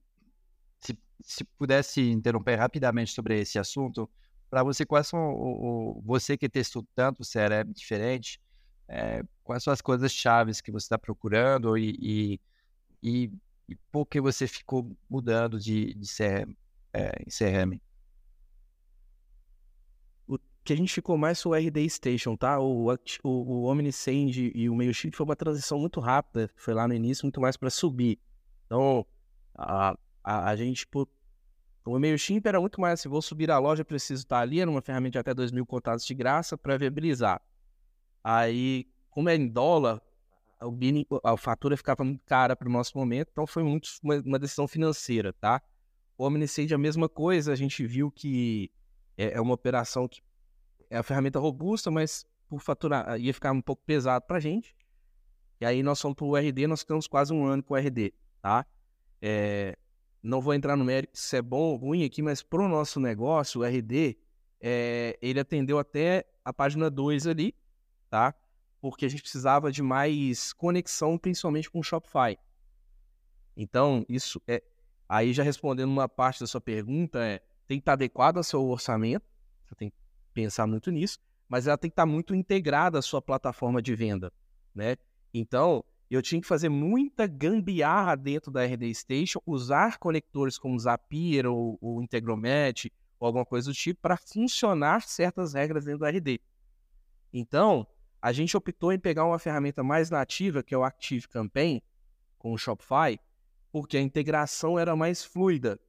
se pudesse interromper rapidamente sobre esse assunto, para você, quais são, o, o, você que testou tanto CRM diferente, é, quais são as coisas chaves que você está procurando e, e, e, e, por que você ficou mudando de, de CRM, é, em CRM? O que a gente ficou mais foi o RD Station, tá? O, o, o Omnisend e o MailChimp foi uma transição muito rápida, foi lá no início, muito mais para subir. Então, a, a, a gente, por, o MailChimp era muito mais assim, vou subir a loja, preciso estar ali, era uma ferramenta de até 2 mil contatos de graça para viabilizar. Aí, como é em dólar, o a fatura ficava muito cara para o nosso momento, então foi muito uma, uma decisão financeira, tá? O Omnisage é a mesma coisa, a gente viu que é, é uma operação que é a ferramenta robusta, mas por faturar ia ficar um pouco pesado para a gente. E aí nós fomos para o RD, nós ficamos quase um ano com o RD, tá? É, não vou entrar no mérito se é bom ou ruim aqui, mas para o nosso negócio, o RD, é, ele atendeu até a página 2 ali, tá? Porque a gente precisava de mais conexão, principalmente com o Shopify. Então, isso é. Aí, já respondendo uma parte da sua pergunta, é, tem que estar adequado ao seu orçamento, você tem que pensar muito nisso, mas ela tem que estar muito integrada à sua plataforma de venda. né? Então, eu tinha que fazer muita gambiarra dentro da RD Station, usar conectores como Zapier ou, ou Integromat ou alguma coisa do tipo para funcionar certas regras dentro do RD. Então, a gente optou em pegar uma ferramenta mais nativa, que é o Active Campaign, com o Shopify, porque a integração era mais fluida.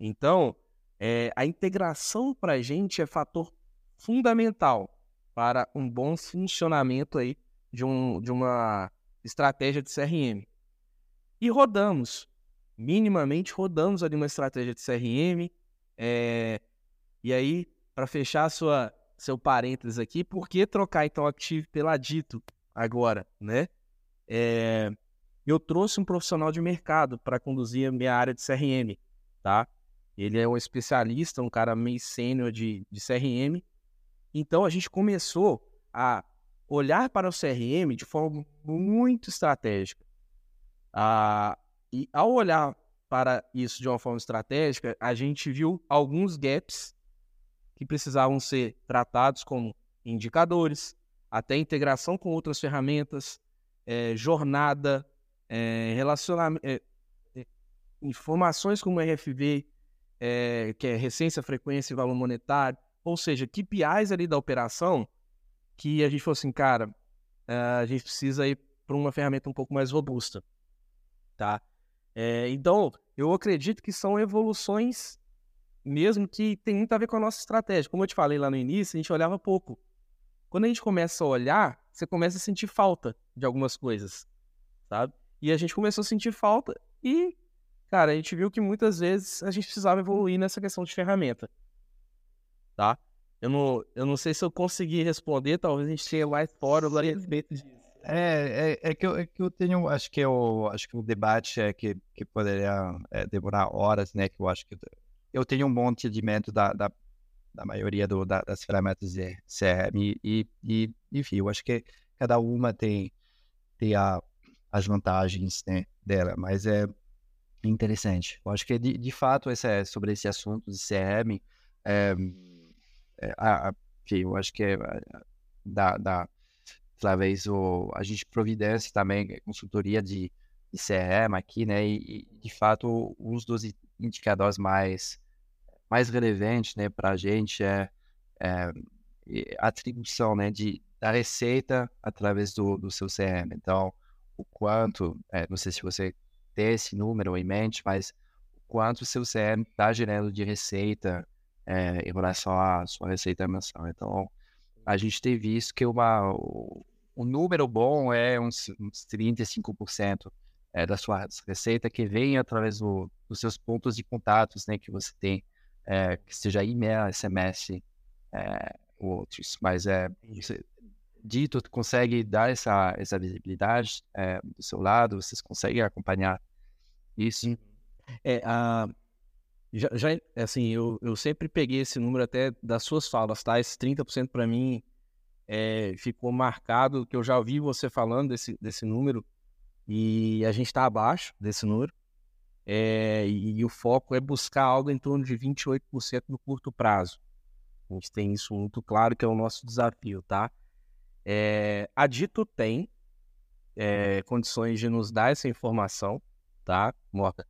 Então, é, a integração para a gente é fator fundamental para um bom funcionamento aí de, um, de uma estratégia de CRM. E rodamos, minimamente rodamos ali uma estratégia de CRM. É... E aí, para fechar sua, seu parênteses aqui, por que trocar então Active pela Dito agora, né? É... Eu trouxe um profissional de mercado para conduzir a minha área de CRM, tá? Ele é um especialista, um cara meio sênior de, de CRM. Então a gente começou a olhar para o CRM de forma muito estratégica. Ah, e ao olhar para isso de uma forma estratégica, a gente viu alguns gaps que precisavam ser tratados como indicadores, até integração com outras ferramentas, é, jornada, é, relacionamento, é, informações como RFV, que é recência, frequência e valor monetário, ou seja, KPIs ali da operação que a gente falou assim, cara, uh, a gente precisa ir para uma ferramenta um pouco mais robusta, tá? É, então, eu acredito que são evoluções mesmo que tem muito a ver com a nossa estratégia. Como eu te falei lá no início, a gente olhava pouco. Quando a gente começa a olhar, você começa a sentir falta de algumas coisas, sabe? E a gente começou a sentir falta e, cara, a gente viu que muitas vezes a gente precisava evoluir nessa questão de ferramenta, tá? Eu não, eu não sei se eu consegui responder, talvez a gente tenha mais fora a respeito disso. É, é, é, que eu, é que eu tenho, acho que eu acho que o debate é que, que poderia é, demorar horas, né? Que eu acho que eu tenho um bom entendimento da, da, da maioria do, da, das ferramentas de CRM e, e, enfim, eu acho que cada uma tem, tem a, as vantagens né, dela, mas é interessante. Eu acho que de, de fato esse, sobre esse assunto de CRM, é, é, a, a, eu acho que é, da, da talvez o, a gente providência também consultoria de, de CRM aqui, né? E, de fato um dos indicadores mais mais relevantes, né, para a gente é, é, a atribuição, né, de da receita através do, do seu CRM. Então, o quanto, é, não sei se você tem esse número em mente, mas o quanto o seu CRM está gerando de receita é, em relação à sua receita mensal. Então, a gente tem visto que uma, o, o número bom é uns, uns 35% é, da sua receita que vem através do, dos seus pontos de contatos né, que você tem, é, que seja e-mail, SMS é, ou outros. Mas é, você, dito, consegue dar essa, essa visibilidade é, do seu lado, vocês conseguem acompanhar isso? É, a, já, já assim, eu, eu sempre peguei esse número até das suas falas, tá? Esse 30% para mim é, ficou marcado, que eu já ouvi você falando desse, desse número, e a gente está abaixo desse número. É, e, e, o foco é buscar algo em torno de 28% no curto prazo. A gente tem isso muito claro que é o nosso desafio, tá? É, a Dito tem é, condições de nos dar essa informação, tá, Morta?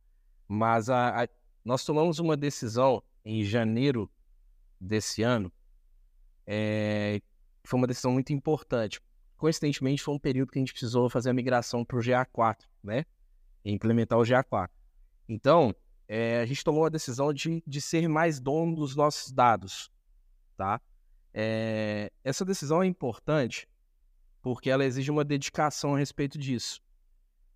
Mas a, a nós tomamos uma decisão em janeiro desse ano, é, foi uma decisão muito importante. Coincidentemente, foi um período que a gente precisou fazer a migração para o GA4, né? E implementar o GA4. Então, é, a gente tomou a decisão de, de ser mais dono dos nossos dados, tá? É, essa decisão é importante porque ela exige uma dedicação a respeito disso.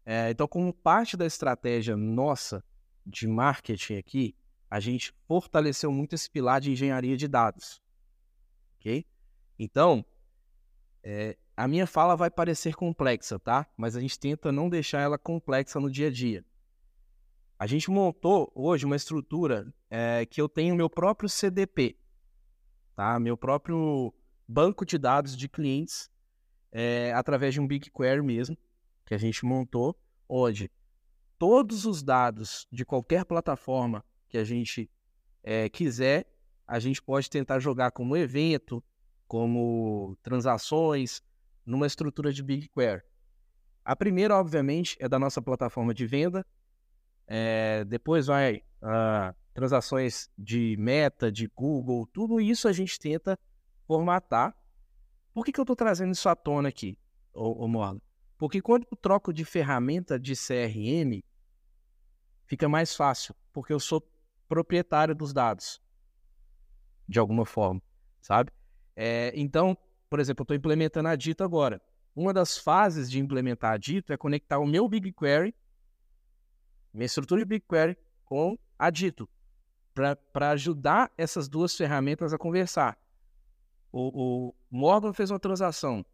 É, então, como parte da estratégia nossa de marketing aqui, a gente fortaleceu muito esse pilar de engenharia de dados. Ok? Então, é, a minha fala vai parecer complexa, tá? Mas a gente tenta não deixar ela complexa no dia a dia. A gente montou hoje uma estrutura é, que eu tenho meu próprio CDP, tá? Meu próprio banco de dados de clientes é, através de um BigQuery mesmo, que a gente montou, onde todos os dados de qualquer plataforma que a gente é, quiser, a gente pode tentar jogar como evento, como transações, numa estrutura de BigQuery. A primeira, obviamente, é da nossa plataforma de venda. É, depois vai uh, transações de Meta, de Google, tudo isso a gente tenta formatar. Por que, que eu estou trazendo isso à tona aqui, ô, ô? Porque quando eu troco de ferramenta de CRM, fica mais fácil, porque eu sou proprietário dos dados, de alguma forma, sabe? É, então, por exemplo, eu estou implementando a Dito agora. Uma das fases de implementar a Dito é conectar o meu BigQuery, minha estrutura de BigQuery, com a Dito, para ajudar essas duas ferramentas a conversar. O, o Morgan fez uma transação.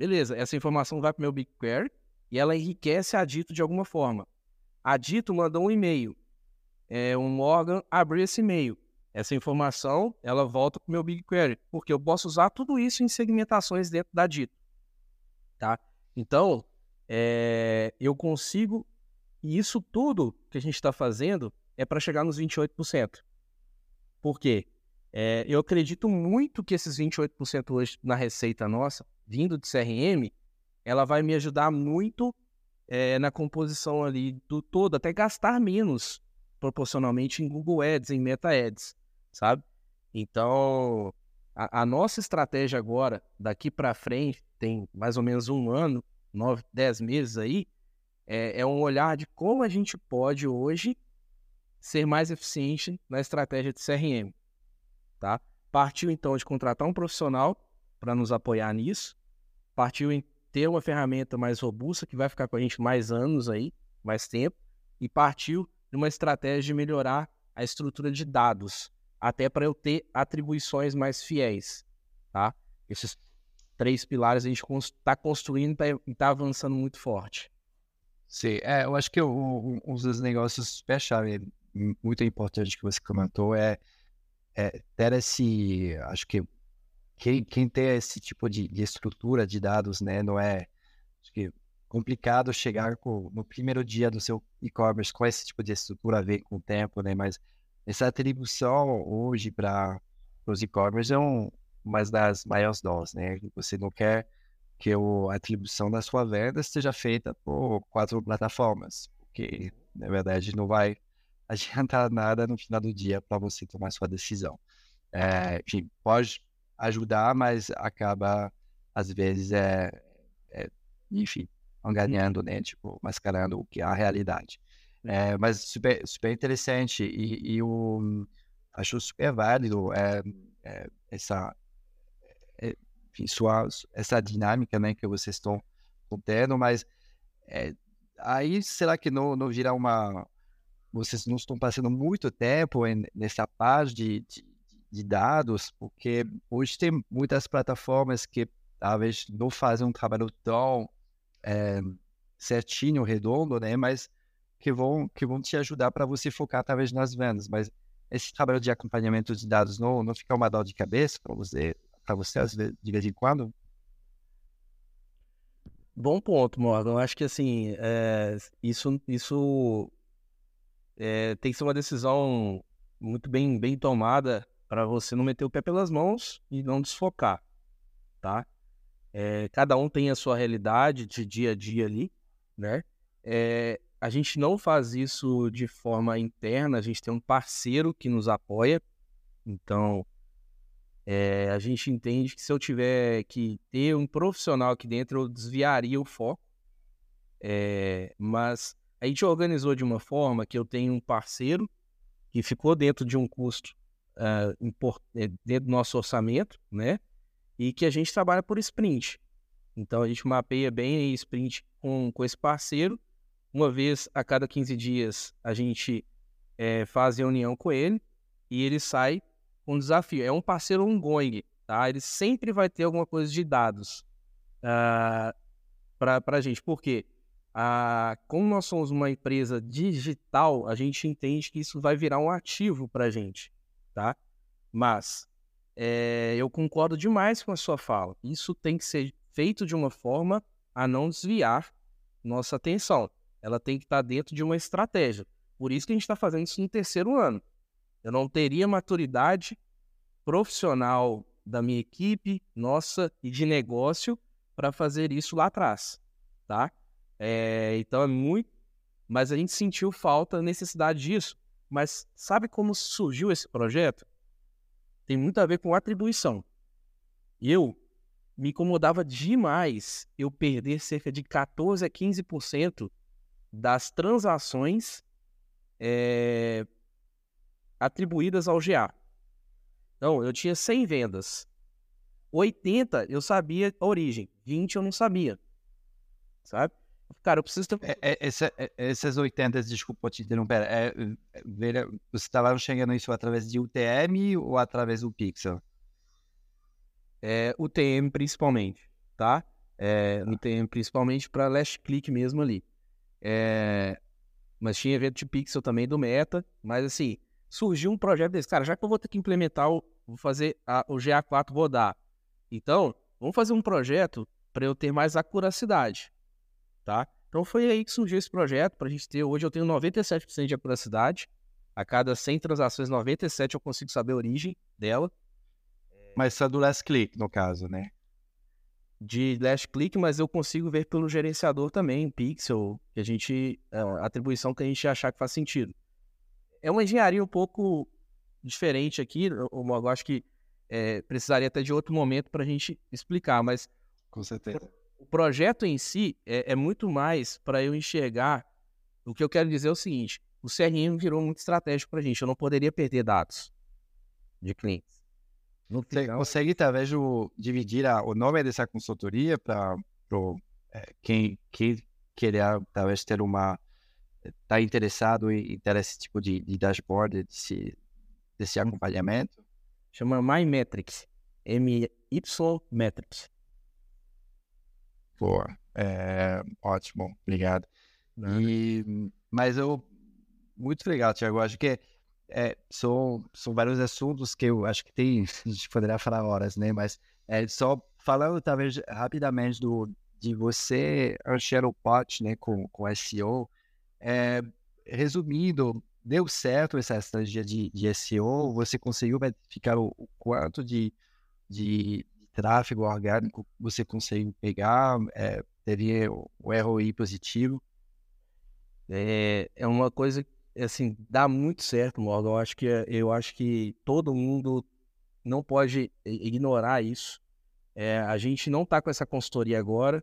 Beleza, essa informação vai para o meu BigQuery e ela enriquece a Dito de alguma forma. A Dito mandou um e-mail. É, um Morgan abriu esse e-mail. Essa informação ela volta para o meu BigQuery, porque eu posso usar tudo isso em segmentações dentro da Dito tá? Então, é, eu consigo, e isso tudo que a gente está fazendo é para chegar nos 28%. Por quê? É, eu acredito muito que esses 28% hoje na receita nossa, vindo de CRM, ela vai me ajudar muito é, na composição ali do todo, até gastar menos proporcionalmente em Google Ads, em Meta Ads, sabe? Então, a, a nossa estratégia agora, daqui para frente, tem mais ou menos um ano, nove, dez meses aí, é, é um olhar de como a gente pode hoje ser mais eficiente na estratégia de CRM. Tá? Partiu então de contratar um profissional para nos apoiar nisso, partiu em ter uma ferramenta mais robusta que vai ficar com a gente mais anos aí, mais tempo, e partiu de uma estratégia de melhorar a estrutura de dados, até para eu ter atribuições mais fiéis, tá? Esses três pilares a gente está construindo e está avançando muito forte. Sim, é, eu acho que um, um dos negócios pé-chave muito importante que você comentou é, é, ter esse, acho que quem, quem tem esse tipo de, de, estrutura de dados, né, não é acho que complicado chegar com, no primeiro dia do seu e-commerce com esse tipo de estrutura a ver com o tempo, né, mas essa atribuição hoje para os e-commerce é um, uma das maiores doses, né? Você não quer que a atribuição da sua venda esteja feita por quatro plataformas, porque na verdade não vai adiantar nada no final do dia para você tomar sua decisão. É, enfim, pode ajudar, mas acaba às vezes é, é enfim, enganando, né? Tipo, mascarando o que é a realidade. É, mas super, super interessante e, e o acho super válido é, é, essa é, enfim, sua, essa dinâmica né, que vocês estão tendo, mas é, aí será que não, não virá uma. Vocês não estão passando muito tempo em, nessa parte de, de, de, dados, porque hoje tem muitas plataformas que talvez não fazem um trabalho tão é, certinho, redondo, né? Mas que vão, que vão te ajudar para você focar talvez nas vendas. Mas esse trabalho de acompanhamento de dados não, não fica uma dor de cabeça para você para você de vez em quando? Bom ponto, Morgan. Eu acho que assim, é, isso, isso é, tem que ser uma decisão muito bem, bem tomada para você não meter o pé pelas mãos e não desfocar, tá? É, cada um tem a sua realidade de dia a dia ali, né? É, a gente não faz isso de forma interna, a gente tem um parceiro que nos apoia, então é, a gente entende que se eu tiver que ter um profissional aqui dentro, eu desviaria o foco. Mas a gente organizou de uma forma que eu tenho um parceiro que ficou dentro de um custo uh, import, dentro do nosso orçamento, né? E que a gente trabalha por sprint. Então a gente mapeia bem a sprint com, com esse parceiro. Uma vez a cada 15 dias a gente é, faz reunião com ele e ele sai um desafio. É um parceiro ongoing, tá? Ele sempre vai ter alguma coisa de dados uh, ah, para a gente. Por quê? Uh, como nós somos uma empresa digital, a gente entende que isso vai virar um ativo para a gente, tá? Mas é, eu concordo demais com a sua fala. Isso tem que ser feito de uma forma a não desviar nossa atenção. Ela tem que estar dentro de uma estratégia. Por isso que a gente está fazendo isso no terceiro ano. Eu não teria maturidade profissional da minha equipe, nossa e de negócio para fazer isso lá atrás, tá? É, então é muito. Mas a gente sentiu falta, necessidade disso. Mas sabe como surgiu esse projeto? Tem muito a ver com atribuição. Eu me incomodava demais eu perder cerca de 14 a 15% das transações é, atribuídas ao GA. Então, eu tinha 100 vendas. 80 eu sabia a origem, 20 eu não sabia. Sabe? Cara, eu preciso ter. É, é, é, essas 80, desculpa te interromper, é, é, você estava chegando isso através de UTM ou através do Pixel? É, UTM principalmente, tá? É, UTM principalmente para last click mesmo ali. É, mas tinha evento de Pixel também do Meta, mas assim, surgiu um projeto desse. Cara, já que eu vou ter que implementar, o, vou fazer a, o GA4 rodar. Então, vamos fazer um projeto para eu ter mais acuracidade, tá? Então foi aí que surgiu esse projeto, para a gente ter, hoje eu tenho 97% de acuracidade, a cada 100 transações, 97 eu consigo saber a origem dela. Mas só do last click, no caso, né? De last click, mas eu consigo ver pelo gerenciador também, pixel, que a gente, é atribuição que a gente achar que faz sentido. É uma engenharia um pouco diferente aqui, eu acho que é, precisaria até de outro momento para a gente explicar, mas com certeza. O projeto em si é, é muito mais para eu enxergar. O que eu quero dizer é o seguinte: o CRM virou muito estratégico para a gente. Eu não poderia perder dados de clientes. Você consegue, talvez, dividir a, o nome dessa consultoria para é, quem, quem querer, talvez, ter uma. está interessado em ter esse tipo de, de dashboard, desse, desse acompanhamento? Chama MyMetrics. M-Y Metrics. Boa. É, ótimo, obrigado. E, mas eu. Muito legal, Tiago. Acho que é, são, são vários assuntos que eu acho que tem. A gente poderia falar horas, né? Mas é, só falando, talvez, rapidamente do, de você encher o pote né, com, com SEO. É, resumindo, deu certo essa estratégia de, de SEO? Você conseguiu verificar o, o quanto de, de, tráfego orgânico você conseguiu pegar? É, o, o ROI positivo? É, é uma coisa assim dá muito certo, Morgan. Eu acho que eu acho que todo mundo não pode ignorar isso. É, a gente não está com essa consultoria agora.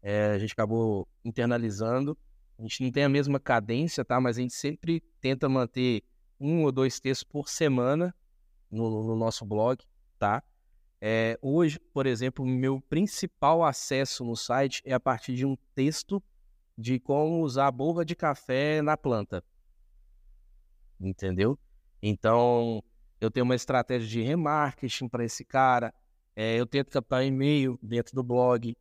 É, a gente acabou internalizando a gente não tem a mesma cadência, tá? Mas a gente sempre tenta manter um ou dois textos por semana no, no nosso blog, tá? É, hoje, por exemplo, meu principal acesso no site é a partir de um texto de como usar a borra de café na planta. Entendeu? Então, eu tenho uma estratégia de remarketing para esse cara. É, eu tento captar e-mail dentro do blog.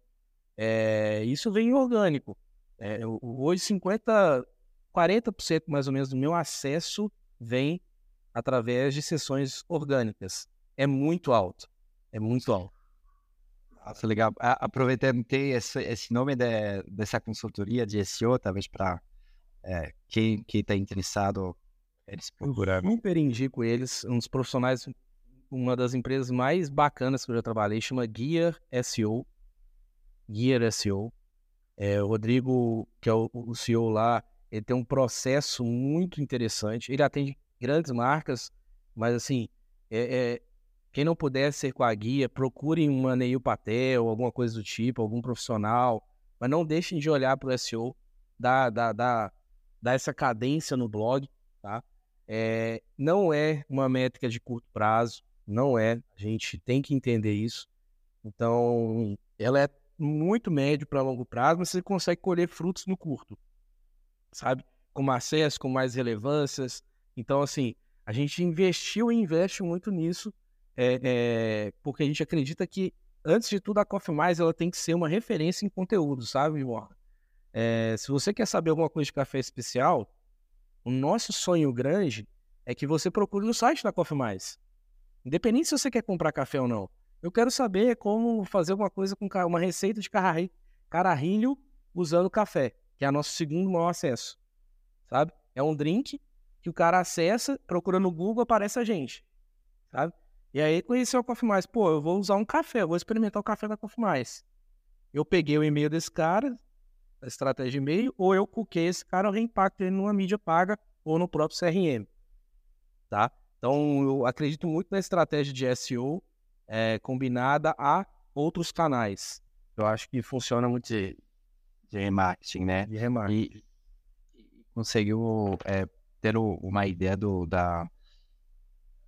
É, isso vem orgânico. É, hoje, 50, 40% mais ou menos do meu acesso vem através de sessões orgânicas. É muito alto. É muito alto. Nossa, legal. Aproveitando ter esse, esse nome de, dessa consultoria de SEO, talvez para é, quem está interessado, eles procurarem. Eu super indico eles, uns profissionais, uma das empresas mais bacanas que eu já trabalhei, chama Gear SEO. Gear SEO. É, o Rodrigo, que é o, o CEO lá, ele tem um processo muito interessante. Ele atende grandes marcas, mas assim, é, é, quem não puder ser com a guia, procure uma Neil Patel, alguma coisa do tipo, algum profissional, mas não deixem de olhar para o SEO, dar, dar, dar, dar essa cadência no blog, tá? É, não é uma métrica de curto prazo, não é, a gente tem que entender isso. Então, ela é muito médio para longo prazo, mas você consegue colher frutos no curto, sabe? Com acesso, com mais relevâncias. Então, assim, a gente investiu e investe muito nisso, é, é, porque a gente acredita que, antes de tudo, a Coffee Mais ela tem que ser uma referência em conteúdo, sabe, Morgan? É, se você quer saber alguma coisa de café especial, o nosso sonho grande é que você procure no site da Coffee Mais. Independente se você quer comprar café ou não. Eu quero saber como fazer uma coisa com uma receita de cararrilho usando café, que é nosso segundo maior acesso. Sabe? É um drink que o cara acessa, procura no Google, aparece a gente. Sabe? E aí conheceu o Coffee Mais. Pô, eu vou usar um café, eu vou experimentar o café da Coffee Mais. eu peguei o e-mail desse cara, a estratégia de e-mail, ou eu cuquei esse cara, eu reimpacto ele numa mídia paga ou no próprio CRM, tá? Então, eu acredito muito na estratégia de SEO é, combinada a outros canais. Eu acho que funciona muito de, de remarketing, né? De remarketing. E, e conseguiu é, ter uma ideia do, da,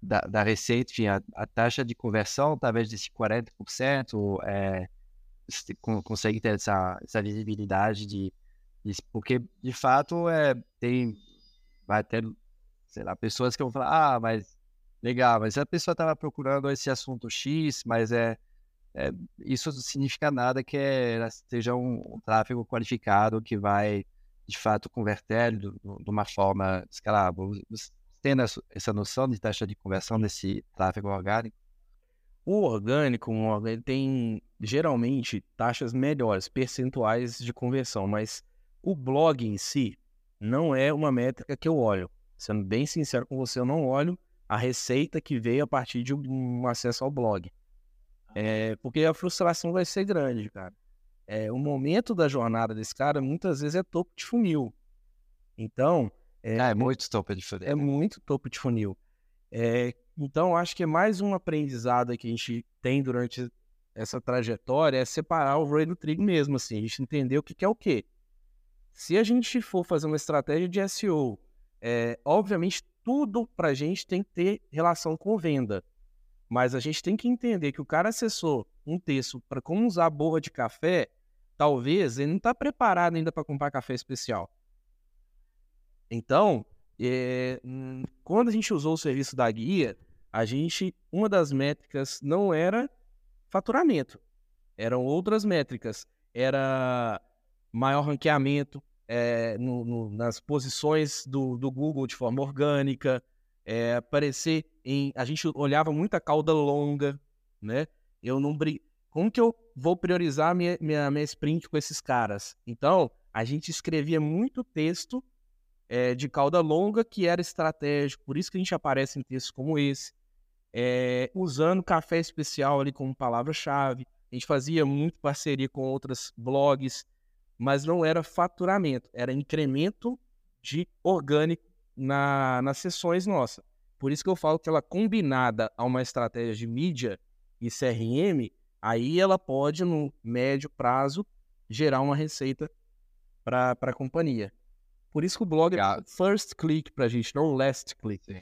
da, da receita, enfim, a, a, taxa de conversão talvez de 40%, é, você consegue ter essa, essa visibilidade de, de, porque de fato é, tem, vai ter, sei lá, pessoas que vão falar, ah, mas legal, mas a pessoa estava procurando esse assunto X, mas é, é, isso não significa nada que é, seja um, um, tráfego qualificado que vai de fato converter de, de uma forma escalável. Tem essa noção de taxa de conversão desse tráfego orgânico? O orgânico, ele tem geralmente taxas melhores, percentuais de conversão, mas o blog em si não é uma métrica que eu olho. Sendo bem sincero com você, eu não olho a receita que veio a partir de um acesso ao blog. É, porque a frustração vai ser grande, cara. É, o momento da jornada desse cara muitas vezes é topo de funil. Então. É, ah, é muito topo de funil. É muito topo de funil. É, então, acho que é mais um aprendizado que a gente tem durante essa trajetória é separar o joio do trigo mesmo, assim, a gente entender o que, que é o quê. Se a gente for fazer uma estratégia de SEO, é, obviamente tudo para a gente tem que ter relação com venda. Mas a gente tem que entender que o cara acessou um texto para como usar a borra de café, talvez ele não está preparado ainda para comprar café especial. Então, é, quando a gente usou o serviço da guia, a gente, uma das métricas não era faturamento, eram outras métricas, era maior ranqueamento é, no, no, nas posições do, do, Google de forma orgânica, é, aparecer em, a gente olhava muita cauda longa, né? Eu não bri... como que eu vou priorizar minha, minha minha sprint com esses caras? Então a gente escrevia muito texto é, de cauda longa que era estratégico, por isso que a gente aparece em textos como esse, é, usando café especial ali como palavra-chave. A gente fazia muito parceria com outros blogs, mas não era faturamento, era incremento de orgânico na, nas sessões nossas. Por isso que eu falo que ela combinada a uma estratégia de mídia e CRM, aí ela pode, no médio prazo, gerar uma receita para a companhia. Por isso que o blog é first click para a gente, não last click. Sim.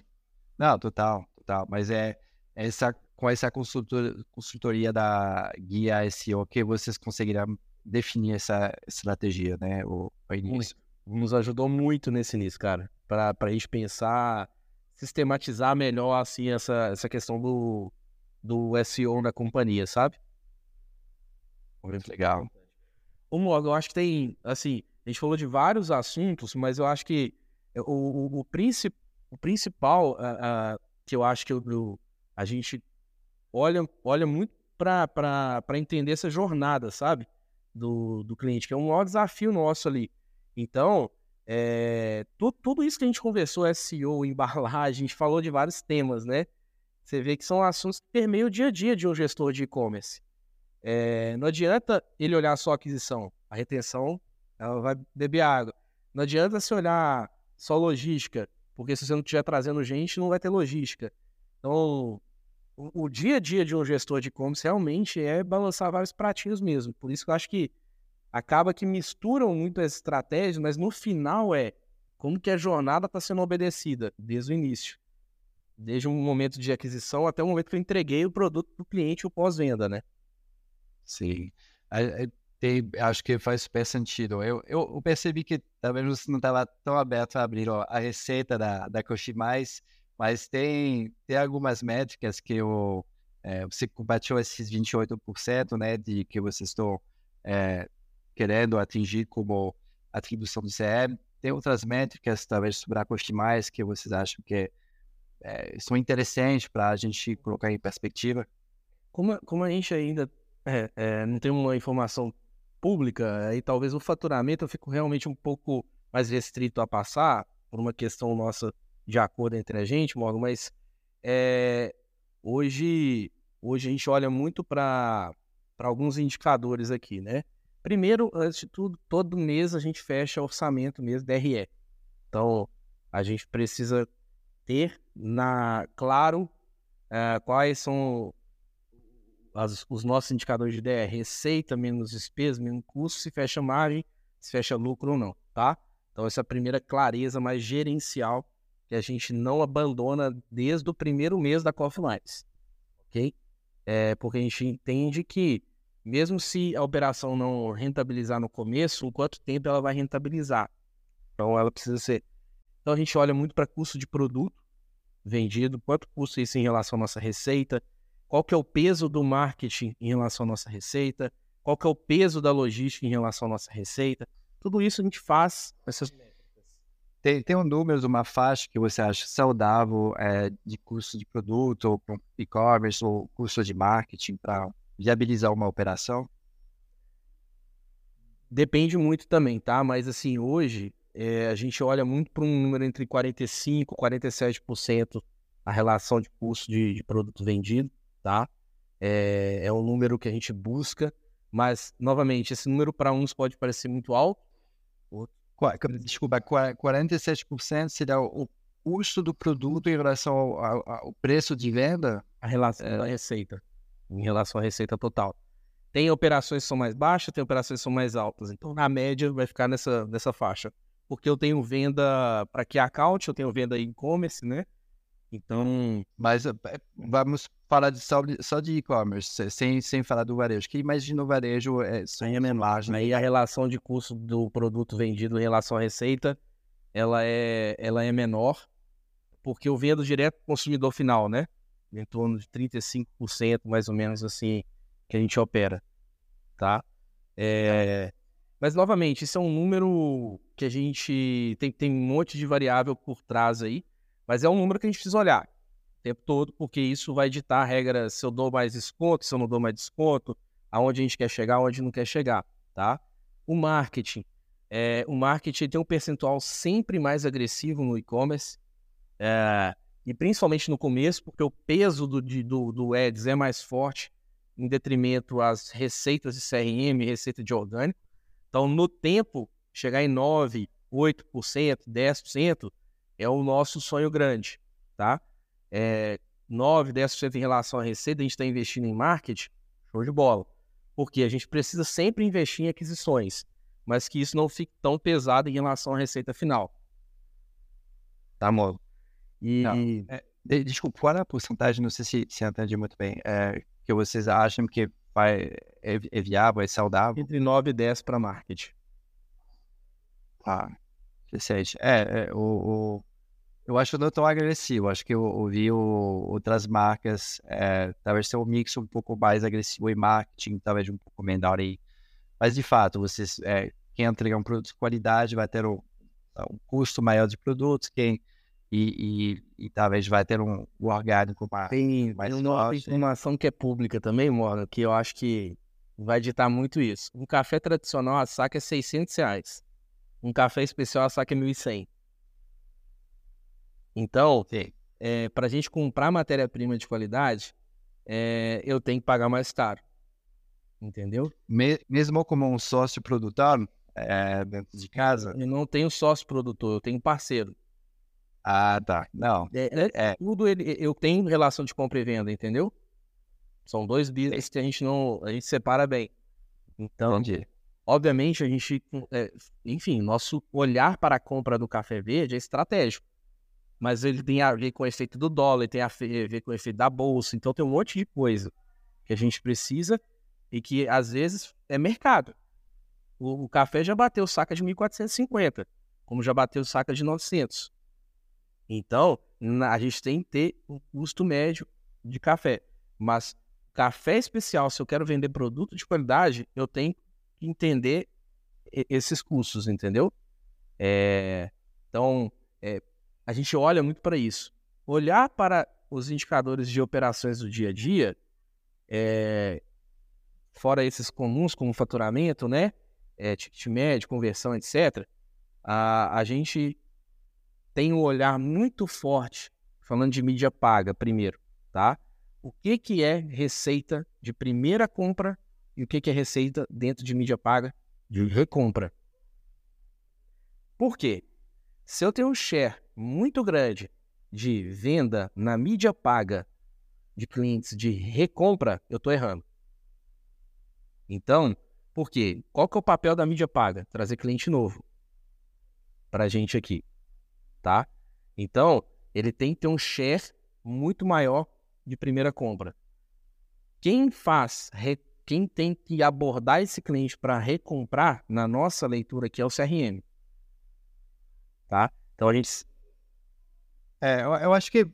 Não, total, total. Mas é essa com essa consultor, consultoria da guia SEO que vocês conseguirão definir essa estratégia, né? O, o início. Nos ajudou muito nesse início, cara, para a gente pensar, sistematizar melhor assim essa, essa questão do, do SEO da companhia, sabe? Muito legal. O Morgan, eu acho que tem, assim, a gente falou de vários assuntos, mas eu acho que o, o, o, princip, o principal uh, uh, que eu acho que eu, a gente olha, olha muito para entender essa jornada, sabe? Do, do cliente, que é um maior desafio nosso ali. Então, é, tu, tudo isso que a gente conversou, SEO, embalagem, a gente falou de vários temas, né? Você vê que são assuntos que permeiam o dia a dia de um gestor de e-commerce. É, não adianta ele olhar só a aquisição, a retenção, ela vai beber água. Não adianta você olhar só logística, porque se você não estiver trazendo gente, não vai ter logística. Então, o, o dia a dia de um gestor de e-commerce realmente é balançar vários pratinhos mesmo. Por isso que eu acho que acaba que misturam muito as estratégias, mas no final é como que a jornada está sendo obedecida desde o início. Desde um momento de aquisição até o momento que eu entreguei o produto para o cliente o pós-venda, né? Sim. Tem, acho que faz super sentido. Eu, eu percebi que talvez você não estava tão aberto a abrir ó, a receita da, da Coximais, mas tem, tem algumas métricas que eu, é, você compartilhou esses 28% né, de que vocês estão é, querendo atingir como atribuição do CRM. Tem outras métricas, talvez, sobre a Coximais que vocês acham que é, são interessantes para a gente colocar em perspectiva? Como, como a gente ainda é, é, não tem uma informação pública, aí talvez o faturamento eu fico realmente um pouco mais restrito a passar, por uma questão nossa de acordo entre a gente, Morgan, mas é, hoje, hoje a gente olha muito para alguns indicadores aqui, né? Primeiro, antes de tudo, todo mês a gente fecha orçamento mesmo DRE. Então, a gente precisa ter na claro uh, quais são as, os nossos indicadores de DR, receita menos despesa, menos custo, se fecha margem, se fecha lucro ou não, tá? Então, essa é a primeira clareza mais gerencial que a gente não abandona desde o primeiro mês da Coffee Lines, ok? É, porque a gente entende que, mesmo se a operação não rentabilizar no começo, em quanto tempo ela vai rentabilizar? Então, ela precisa ser. Então, a gente olha muito para custo de produto vendido, quanto custa isso em relação à nossa receita, qual que é o peso do marketing em relação à nossa receita, qual que é o peso da logística em relação à nossa receita. Tudo isso a gente faz essas tem, tem um número, uma faixa que você acha saudável é, de custo de produto, ou e-commerce, ou custo de marketing para viabilizar uma operação? Depende muito também, tá? Mas assim, hoje é, a gente olha muito para um número entre 45% e 47% a relação de custo de, de produto vendido, tá? É, é um número que a gente busca, mas, novamente, esse número para uns pode parecer muito alto, Desculpa, 47% seria o custo do produto em relação ao, ao, ao preço de venda? A relação é... da receita, em relação à receita total. Tem operações que são mais baixas, tem operações que são mais altas. Então, na média, vai ficar nessa, nessa faixa. Porque eu tenho venda para que account, eu tenho venda e-commerce, né? Então. Mas eh, vamos falar de, só, só de e-commerce, sem, sem falar do varejo. Que imagina o varejo é, sem a margem. Aí a relação de custo do produto vendido em relação à receita, ela é, ela é menor, porque eu vendo direto para o consumidor final, né? Em torno de 35%, mais ou menos assim, que a gente opera, tá? É... Mas, novamente, isso é um número que a gente tem, tem um monte de variável por trás aí, mas é um número que a gente precisa olhar o tempo todo, porque isso vai ditar a regra se eu dou mais desconto, se eu não dou mais desconto, aonde a gente quer chegar, aonde não quer chegar, tá? O marketing. É, o marketing tem um percentual sempre mais agressivo no e-commerce, é, e principalmente no começo, porque o peso do, do, do ads é mais forte, em detrimento às receitas de CRM, receita de orgânico. Então, no tempo, chegar em 9, 8%, 10%, é o nosso sonho grande, tá? É, 9, 10% em relação à receita, a gente está investindo em marketing, show de bola. Porque a gente precisa sempre investir em aquisições, mas que isso não fique tão pesado em relação à receita final. Tá, bom. E. É, desculpa, qual é a porcentagem, não sei se, se entendi muito bem, é, que vocês acham que vai, é, é viável, é saudável? Entre 9 e 10 para marketing. Tá. Interessante. É, é o, o eu acho não tão agressivo. Acho que eu ouvi outras marcas, é, talvez ter um mix um pouco mais agressivo em marketing, talvez um pouco menor aí. Mas, de fato, vocês, é, quem entregar um produto de qualidade vai ter um, um custo maior de produtos, quem e, e, e, talvez vai ter um, um orgânico mais, tem, mais tem uma informação que é pública também, Morgan, que eu acho que vai ditar muito isso. Um café tradicional a saca é 600 reais. Um café especial a saca é 1.100. Então, é, para a gente comprar matéria-prima de qualidade, é, eu tenho que pagar mais caro. Entendeu? mesmo como um sócio produtor é, dentro de casa? Eu não tenho sócio produtor, eu tenho parceiro. Ah, tá. Não. É, é, é. tudo ele, eu tenho relação de compra e venda, entendeu? São dois business que a gente não, a gente separa bem. Então, Entendi. obviamente a gente, é, enfim, nosso olhar para a compra do café verde é estratégico mas ele tem a ver com o efeito do dólar, tem a ver com o efeito da bolsa, então tem um monte de coisa que a gente precisa e que às vezes é mercado. O, o café já bateu saca de 1.450, como já bateu saca de 900. Então, a gente tem que ter o custo médio de café. Mas café especial, se eu quero vender produto de qualidade, eu tenho que entender esses custos, entendeu? É, então, é, a gente olha muito para isso. Olhar para os indicadores de operações do dia a dia, é, fora esses comuns como faturamento, né? É, ticket médio, conversão, etc. A, a gente tem um olhar muito forte, falando de mídia paga primeiro, tá? O que, que é receita de primeira compra e o que, que é receita dentro de mídia paga de recompra. Por quê? Se eu tenho um share muito grande de venda na mídia paga de clientes de recompra, eu estou errando. Então, por quê? Qual que é o papel da mídia paga? Trazer cliente novo para a gente aqui, tá? Então, ele tem que ter um share muito maior de primeira compra. Quem faz, quem tem que abordar esse cliente para recomprar, na nossa leitura aqui, é o CRM. Tá? Então, a gente... É, eu, eu acho que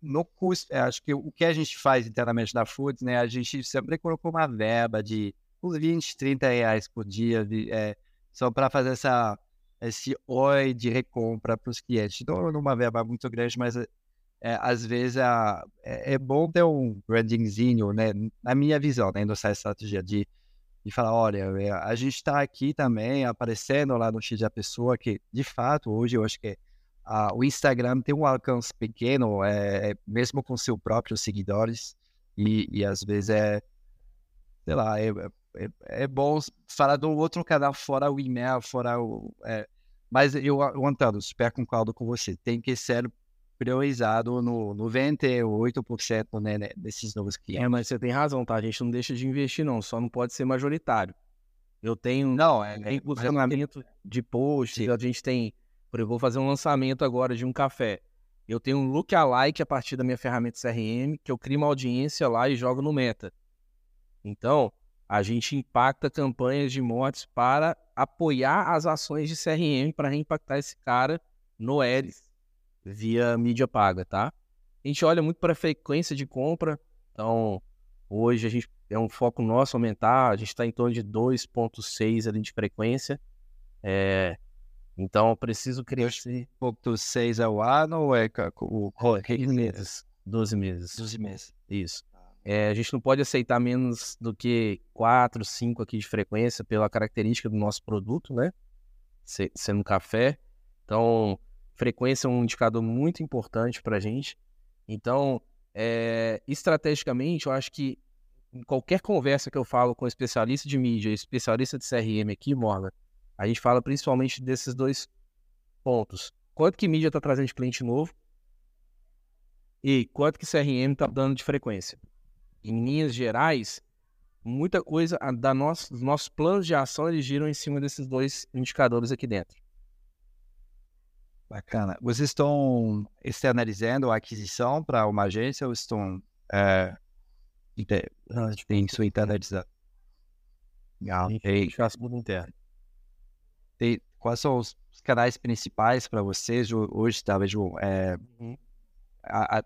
no custo, é, acho que o que a gente faz internamente na Foods, né, a gente sempre colocou uma verba de 20, 30 reais por dia, é, só para fazer essa, esse oi de recompra para os clientes. Não numa verba muito grande, mas é, às vezes é, é, bom ter um brandingzinho, né, na minha visão, né, nessa estratégia de, de falar, olha, é, a gente está aqui também aparecendo lá no X da pessoa, que de fato hoje eu acho que Uh, o Instagram tem um alcance pequeno, é, é, mesmo com seus próprios seguidores, e, e às vezes é, sei lá, é, é, é, bom falar um outro canal fora o e-mail, fora o. É, mas eu, entendo, super concordo com você, tem que ser priorizado no 98% né, né, desses novos clientes. É, mas você tem razão, tá? A gente não deixa de investir, não, só não pode ser majoritário. Eu tenho, não, é, tem posicionamento de posts, a gente tem por eu vou fazer um lançamento agora de um café. Eu tenho um lookalike a partir da minha ferramenta CRM, que eu crio uma audiência lá e jogo no Meta. Então, a gente impacta campanhas de mods para apoiar as ações de CRM para reimpactar esse cara no Ads via mídia paga, tá? A gente olha muito para a frequência de compra. Então, hoje a gente é um foco nosso aumentar, a gente está em torno de 2.6 ali de frequência. É, então, eu preciso crescer. Ponto 6 é o ano ou é o... 15 meses. 12 meses. 12 meses. Isso. Ah. É, a gente não pode aceitar menos do que 4, 5 aqui de frequência pela característica do nosso produto, né? Sendo café. Então, frequência é um indicador muito importante para a gente. Então, é, estrategicamente, eu acho que em qualquer conversa que eu falo com especialista de mídia, especialista de CRM aqui, Morgan, a gente fala principalmente desses dois pontos. Quanto que mídia está trazendo de cliente novo e quanto que CRM está dando de frequência. Em linhas gerais, muita coisa da dos nossos planos de ação eles giram em cima desses dois indicadores aqui dentro. Bacana. Vocês estão externalizando a aquisição para uma agência ou estão é, tem sua internalização? Legal. A gente faz tudo interno tem, quais são os canais principais para vocês hoje, talvez, é, uhum. a, a,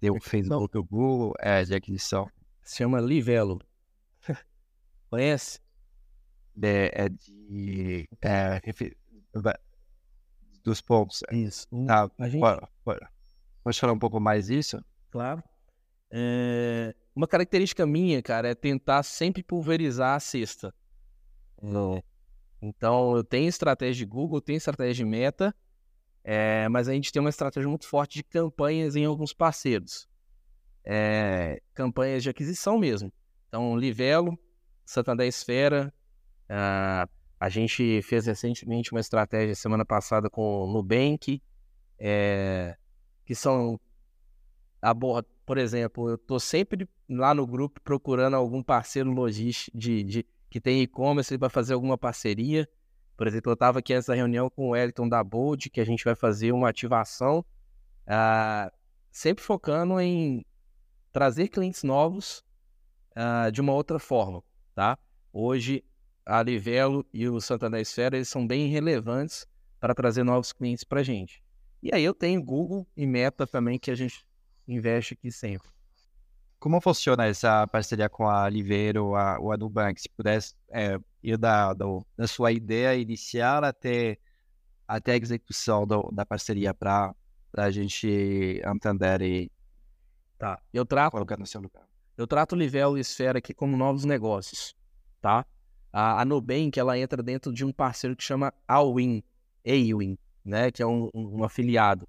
tem o Facebook, o Google, é, de aquisição? Se chama Livelo. Conhece? É, é de... É, dos pontos. Isso. Tá, a gente... pode, pode, pode falar um pouco mais disso? Claro. É... Uma característica minha, cara, é tentar sempre pulverizar a cesta. Não. Então, eu tenho estratégia de Google, tenho estratégia de Meta, é, mas a gente tem uma estratégia muito forte de campanhas em alguns parceiros. É, campanhas de aquisição mesmo. Então, Livelo, Santander Esfera, uh, a gente fez recentemente uma estratégia semana passada com o Nubank, é, que são, por exemplo, eu estou sempre lá no grupo procurando algum parceiro logístico de, de que tem e-commerce para fazer alguma parceria. Por exemplo, eu estava aqui nessa reunião com o Wellington da Bold, que a gente vai fazer uma ativação, uh, sempre focando em trazer clientes novos uh, de uma outra forma, tá? Hoje, a Livelo e o Santander Esfera, eles são bem relevantes para trazer novos clientes para a gente. E aí eu tenho Google e Meta também, que a gente investe aqui sempre. Como funciona essa parceria com a Liveiro a, ou a Nubank? Se pudesse é, ir da, do, da sua ideia inicial até, até a execução do, da parceria para a gente entender e tá. eu trato, colocar no seu lugar. Eu trato o Livelo e Esfera aqui como novos negócios, tá? A, a Nubank, ela entra dentro de um parceiro que chama Awin, Awin, né? Que é um, um, um afiliado.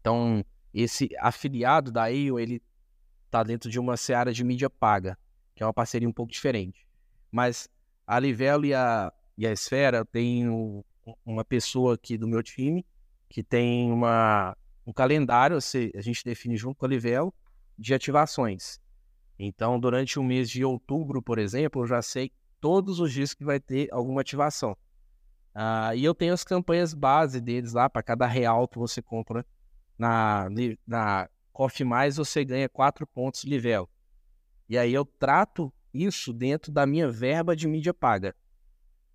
Então, esse afiliado da AIO, ele está dentro de uma seara de mídia paga. que é uma parceria um pouco diferente. Mas a Livelo e a, e a Esfera tem uma pessoa aqui do meu time que tem uma, um calendário, a gente define junto com a Livelo, de ativações. Então, durante o mês de outubro, por exemplo, eu já sei todos os dias que vai ter alguma ativação. Ah, e eu tenho as campanhas base deles lá, para cada real que você compra na, na Mais, você ganha 4 pontos Livelo. E aí eu trato isso dentro da minha verba de mídia paga.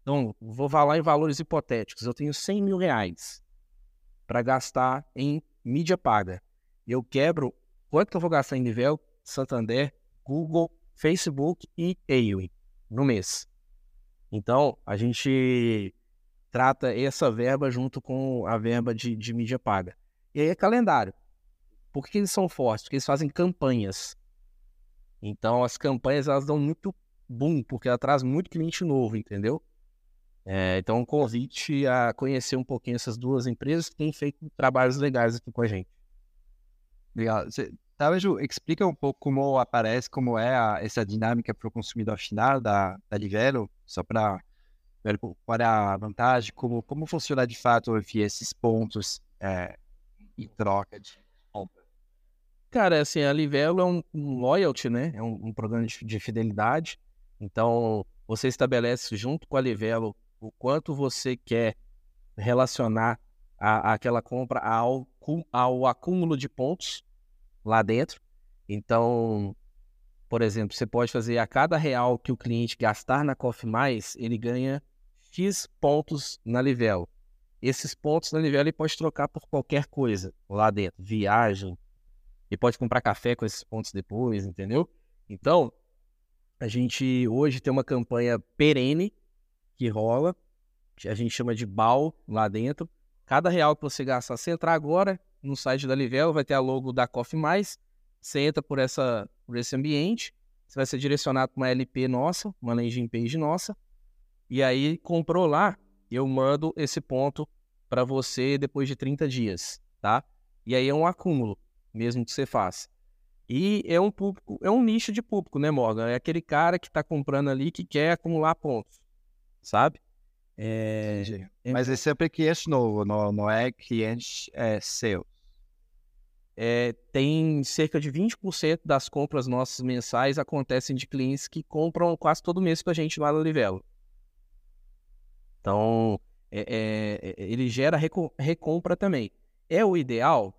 Então, vou falar em valores hipotéticos. Eu tenho 100 mil reais para gastar em mídia paga. Eu quebro quanto que eu vou gastar em nível Santander, Google, Facebook e Ewing no mês. Então, a gente trata essa verba junto com a verba de, de mídia paga. E aí é calendário. Por que eles são fortes? Porque eles fazem campanhas. Então as campanhas elas dão muito boom, porque ela traz muito cliente novo, entendeu? É, então um convite a conhecer um pouquinho essas duas empresas que têm feito trabalhos legais aqui com a gente. Legal. talvez explica um pouco como aparece, como é a, essa dinâmica para o consumidor final da, da Livelo, só para ver qual é a vantagem, como, como funciona de fato esses pontos é, em troca de Cara, assim, a Livelo é um, um loyalty, né? É um, um programa de, de, fidelidade. Então, você estabelece junto com a Livelo o quanto você quer relacionar a, a aquela compra ao, ao acúmulo de pontos lá dentro. Então, por exemplo, você pode fazer a cada real que o cliente gastar na Coffee Mais, ele ganha X pontos na Livelo. Esses pontos na Livelo ele pode trocar por qualquer coisa lá dentro, viagem, e pode comprar café com esses pontos depois, entendeu? Então, a gente hoje tem uma campanha perene que rola, que a gente chama de BAL lá dentro. Cada real que você gastar, você entrar agora no site da Livelo, vai ter a logo da Coffee Mais. Você entra por, essa, por esse ambiente, você vai ser direcionado para uma LP nossa, uma landing page nossa. E aí, comprou lá, eu mando esse ponto para você depois de 30 dias, tá? E aí é um acúmulo mesmo que você faça. E é um público, é um nicho de público, né, Morgan? É aquele cara que está comprando ali que quer acumular pontos, sabe? É... é... Mas é sempre cliente novo, não, não é cliente é, seu. É, tem cerca de 20% das compras nossas mensais acontecem de clientes que compram quase todo mês com a gente lá no Livelo. Então, é, é, é ele gera recompra também. É o ideal?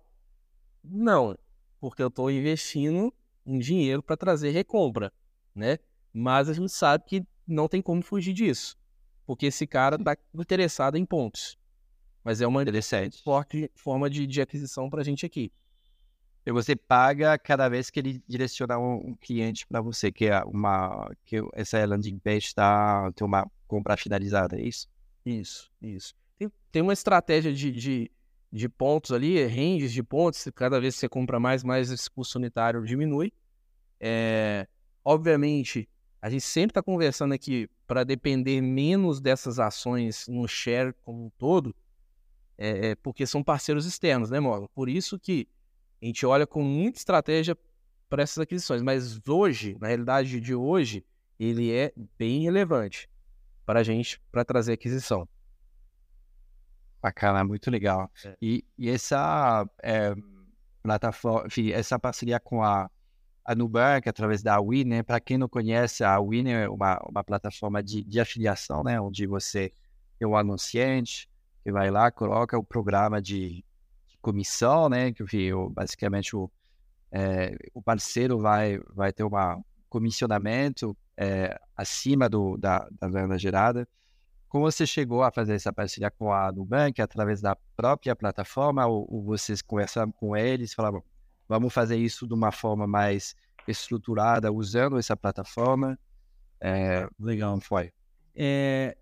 Não, porque eu estou investindo um dinheiro para trazer recompra, né? Mas a gente sabe que não tem como fugir disso, porque esse cara está interessado em pontos. Mas é uma forte forma de, de aquisição para a gente aqui. E você paga cada vez que ele direcionar um, cliente para você, que é uma que essa landing page está tem uma compra finalizada, é isso? Isso, isso. Tem, tem uma estratégia de, de de pontos ali, ranges de pontos, cada vez que você compra mais, mais esse custo unitário diminui. É, obviamente, a gente sempre está conversando aqui para depender menos dessas ações no share como um todo, é, porque são parceiros externos, né, Morgan? Por isso que a gente olha com muita estratégia para essas aquisições. Mas hoje, na realidade de hoje, ele é bem relevante para a gente para trazer aquisição. Bacana, muito legal. É. E, e, essa é, plataforma, enfim, essa parceria com a, a Nubank através da Win, né? Para quem não conhece, a Win é uma, uma plataforma de, de afiliação, né? Onde você é um anunciante que vai lá, coloca o programa de, de comissão, né? Que enfim, basicamente o, é, o parceiro vai, vai ter um comissionamento é, acima do, da, da venda gerada. Como você chegou a fazer essa parceria com a Nubank através da própria plataforma ou, ou vocês conversaram com eles falaram, vamos fazer isso de uma forma mais estruturada usando essa plataforma? É, legal, foi? É,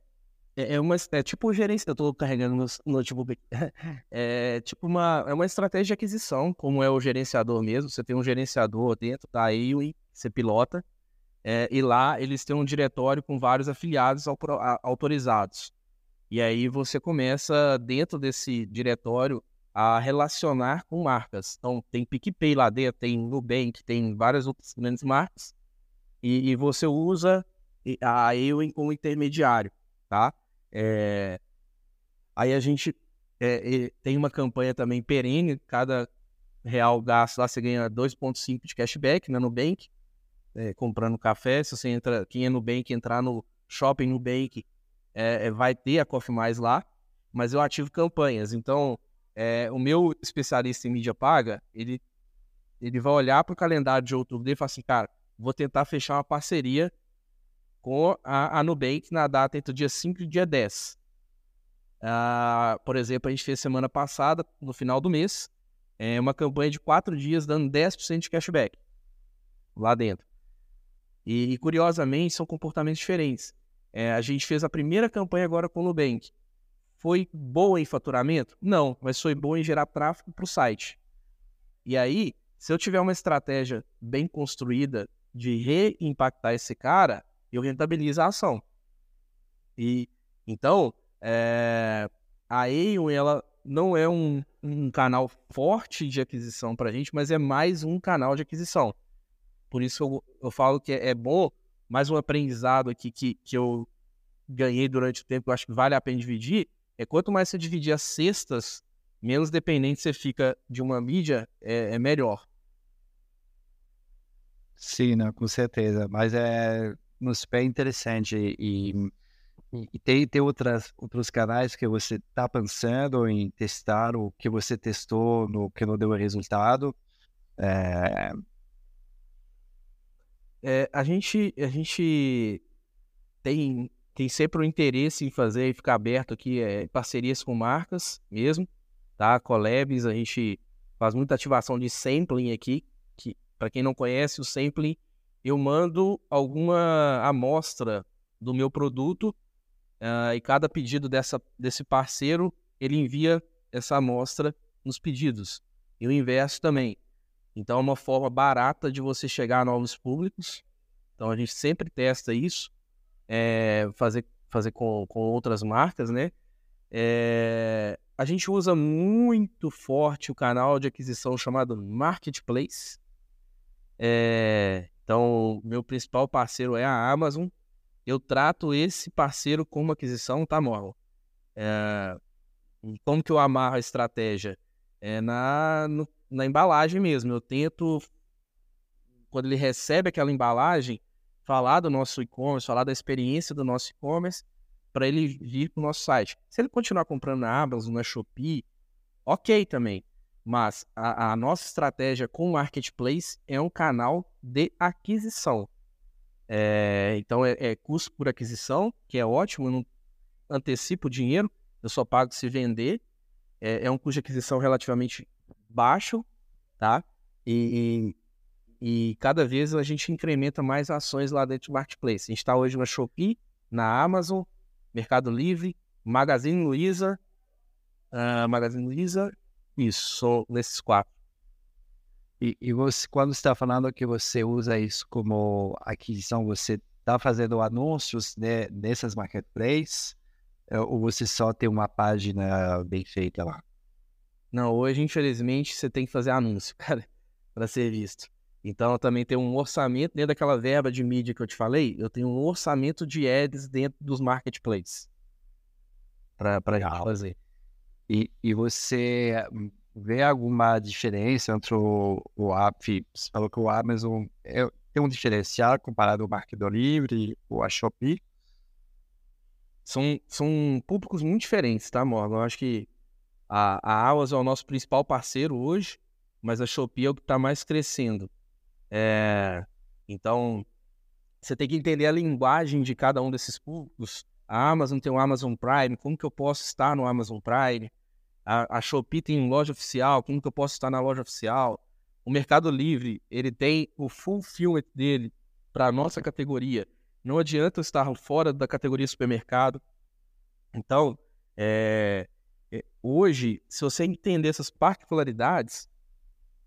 é, é uma é tipo gerência, eu estou carregando no notebook. É tipo uma é uma estratégia de aquisição, como é o gerenciador mesmo. Você tem um gerenciador dentro da AIWI, você pilota é, e lá eles têm um diretório com vários afiliados autorizados. E aí você começa, dentro desse diretório, a relacionar com marcas. Então, tem PicPay lá dentro, tem Nubank, tem várias outras grandes marcas. e, e você usa a Ewing como intermediário, tá? É, aí a gente é, tem uma campanha também perene, cada real gasto lá você ganha 2,5 de cashback na Nubank, é, comprando café. Se você entra, quem é Nubank, entrar no shopping Nubank, é, vai ter a Coffee Mais lá, mas eu ativo campanhas. Então, é, o meu especialista em mídia paga, ele, ele vai olhar para o calendário de outubro dele e falar assim, cara, vou tentar fechar uma parceria com a, a Nubank na data entre o dia 5 e o dia 10. Uh, ah, por exemplo, a gente fez semana passada, no final do mês, é uma campanha de quatro dias dando 10% de cashback lá dentro. E, e, curiosamente, são comportamentos diferentes. É, a gente fez a primeira campanha agora com o Nubank. Foi boa em faturamento? Não, mas foi boa em gerar tráfego para o site. E aí, se eu tiver uma estratégia bem construída de reimpactar esse cara, eu rentabilizo a ação. E então, é, a Aeon, ela não é um, um canal forte de aquisição para a gente, mas é mais um canal de aquisição. Por isso eu, eu falo que é, é bom, mais um aprendizado aqui que, que eu ganhei durante o tempo, eu acho que vale a pena dividir, é quanto mais você dividir as cestas, menos dependente você fica de uma mídia, é, é melhor. Sim, não, com certeza. Mas é super interessante e e tem, tem outras, outros canais que você está pensando em testar, o que você testou, no que não deu resultado? É... É, a, gente, a gente tem, tem sempre o interesse em fazer e ficar aberto aqui é, parcerias com marcas mesmo, tá? Collabs, a gente faz muita ativação de sampling aqui, que para quem não conhece o sampling, eu mando alguma amostra do meu produto Uh, e cada pedido dessa, desse parceiro, ele envia essa amostra nos pedidos. E o inverso também. Então é uma forma barata de você chegar a novos públicos. Então a gente sempre testa isso, é, fazer, fazer com, com outras marcas, né? É, a gente usa muito forte o canal de aquisição chamado Marketplace. É, então, meu principal parceiro é a Amazon eu trato esse parceiro como aquisição, tá, Morro? É, como que eu amarro a estratégia? É na, no, na embalagem mesmo. Eu tento, quando ele recebe aquela embalagem, falar do nosso e-commerce, falar da experiência do nosso e-commerce, para ele vir para o nosso site. Se ele continuar comprando na Amazon, na Shopee, ok também. Mas a, a nossa estratégia com o Marketplace é um canal de aquisição. É, então é, é, custo por aquisição, que é ótimo, eu não antecipo o dinheiro, eu só pago se vender. É, é um custo de aquisição relativamente baixo, tá? E, e, e, cada vez a gente incrementa mais ações lá dentro do Marketplace. A gente está hoje na Shopee, na Amazon, Mercado Livre, Magazine Luiza, uh, Magazine Luiza, isso, nesses quatro. E, e você, quando está falando que você usa isso como aquisição, você está fazendo anúncios né, nessas marketplaces ou você só tem uma página bem feita lá? Não, hoje, infelizmente, você tem que fazer anúncio, cara, para ser visto. Então, eu também tenho um orçamento, dentro daquela verba de mídia que eu te falei, eu tenho um orçamento de ads dentro dos marketplaces para fazer. E, e você vê alguma diferença entre o, o app? Você falou que o Amazon é, tem um diferencial comparado ao Mercado Livre ou a Shopee? São, são públicos muito diferentes, tá, Morgan? Eu acho que a, a Amazon é o nosso principal parceiro hoje, mas a Shopee é o que está mais crescendo. É, então, você tem que entender a linguagem de cada um desses públicos. A Amazon tem o Amazon Prime, como que eu posso estar no Amazon Prime? A, a Shopee tem loja oficial, como que eu posso estar na loja oficial? O Mercado Livre, ele tem o fulfillment dele para a nossa categoria. Não adianta estar fora da categoria supermercado. Então, é, hoje, se você entender essas particularidades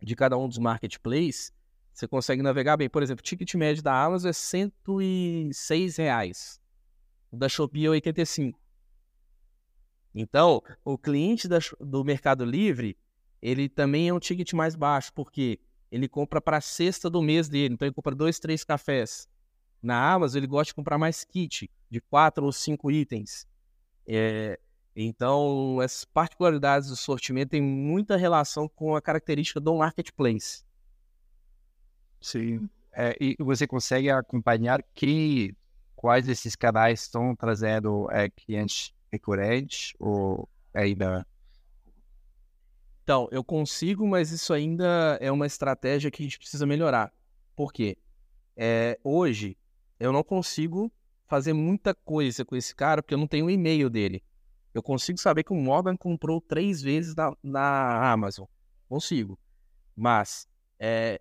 de cada um dos marketplaces, você consegue navegar bem. Por exemplo, o ticket médio da Amazon é 106 reais. O da Shopee é 85. Então, o cliente da, do Mercado Livre, ele também é um ticket mais baixo, porque ele compra para a sexta do mês dele. Então, ele compra dois, três cafés. Na Amazon, ele gosta de comprar mais kit, de quatro ou cinco itens. É, então, essas particularidades do sortimento têm muita relação com a característica do marketplace. Sim. É, e você consegue acompanhar que quais desses canais estão trazendo é, clientes recorrentes ou ainda? Então, eu consigo, mas isso ainda é uma estratégia que a gente precisa melhorar. Por quê? É, hoje, eu não consigo fazer muita coisa com esse cara porque eu não tenho o e-mail dele. Eu consigo saber que o Morgan comprou três vezes na, na Amazon. Consigo. Mas, é,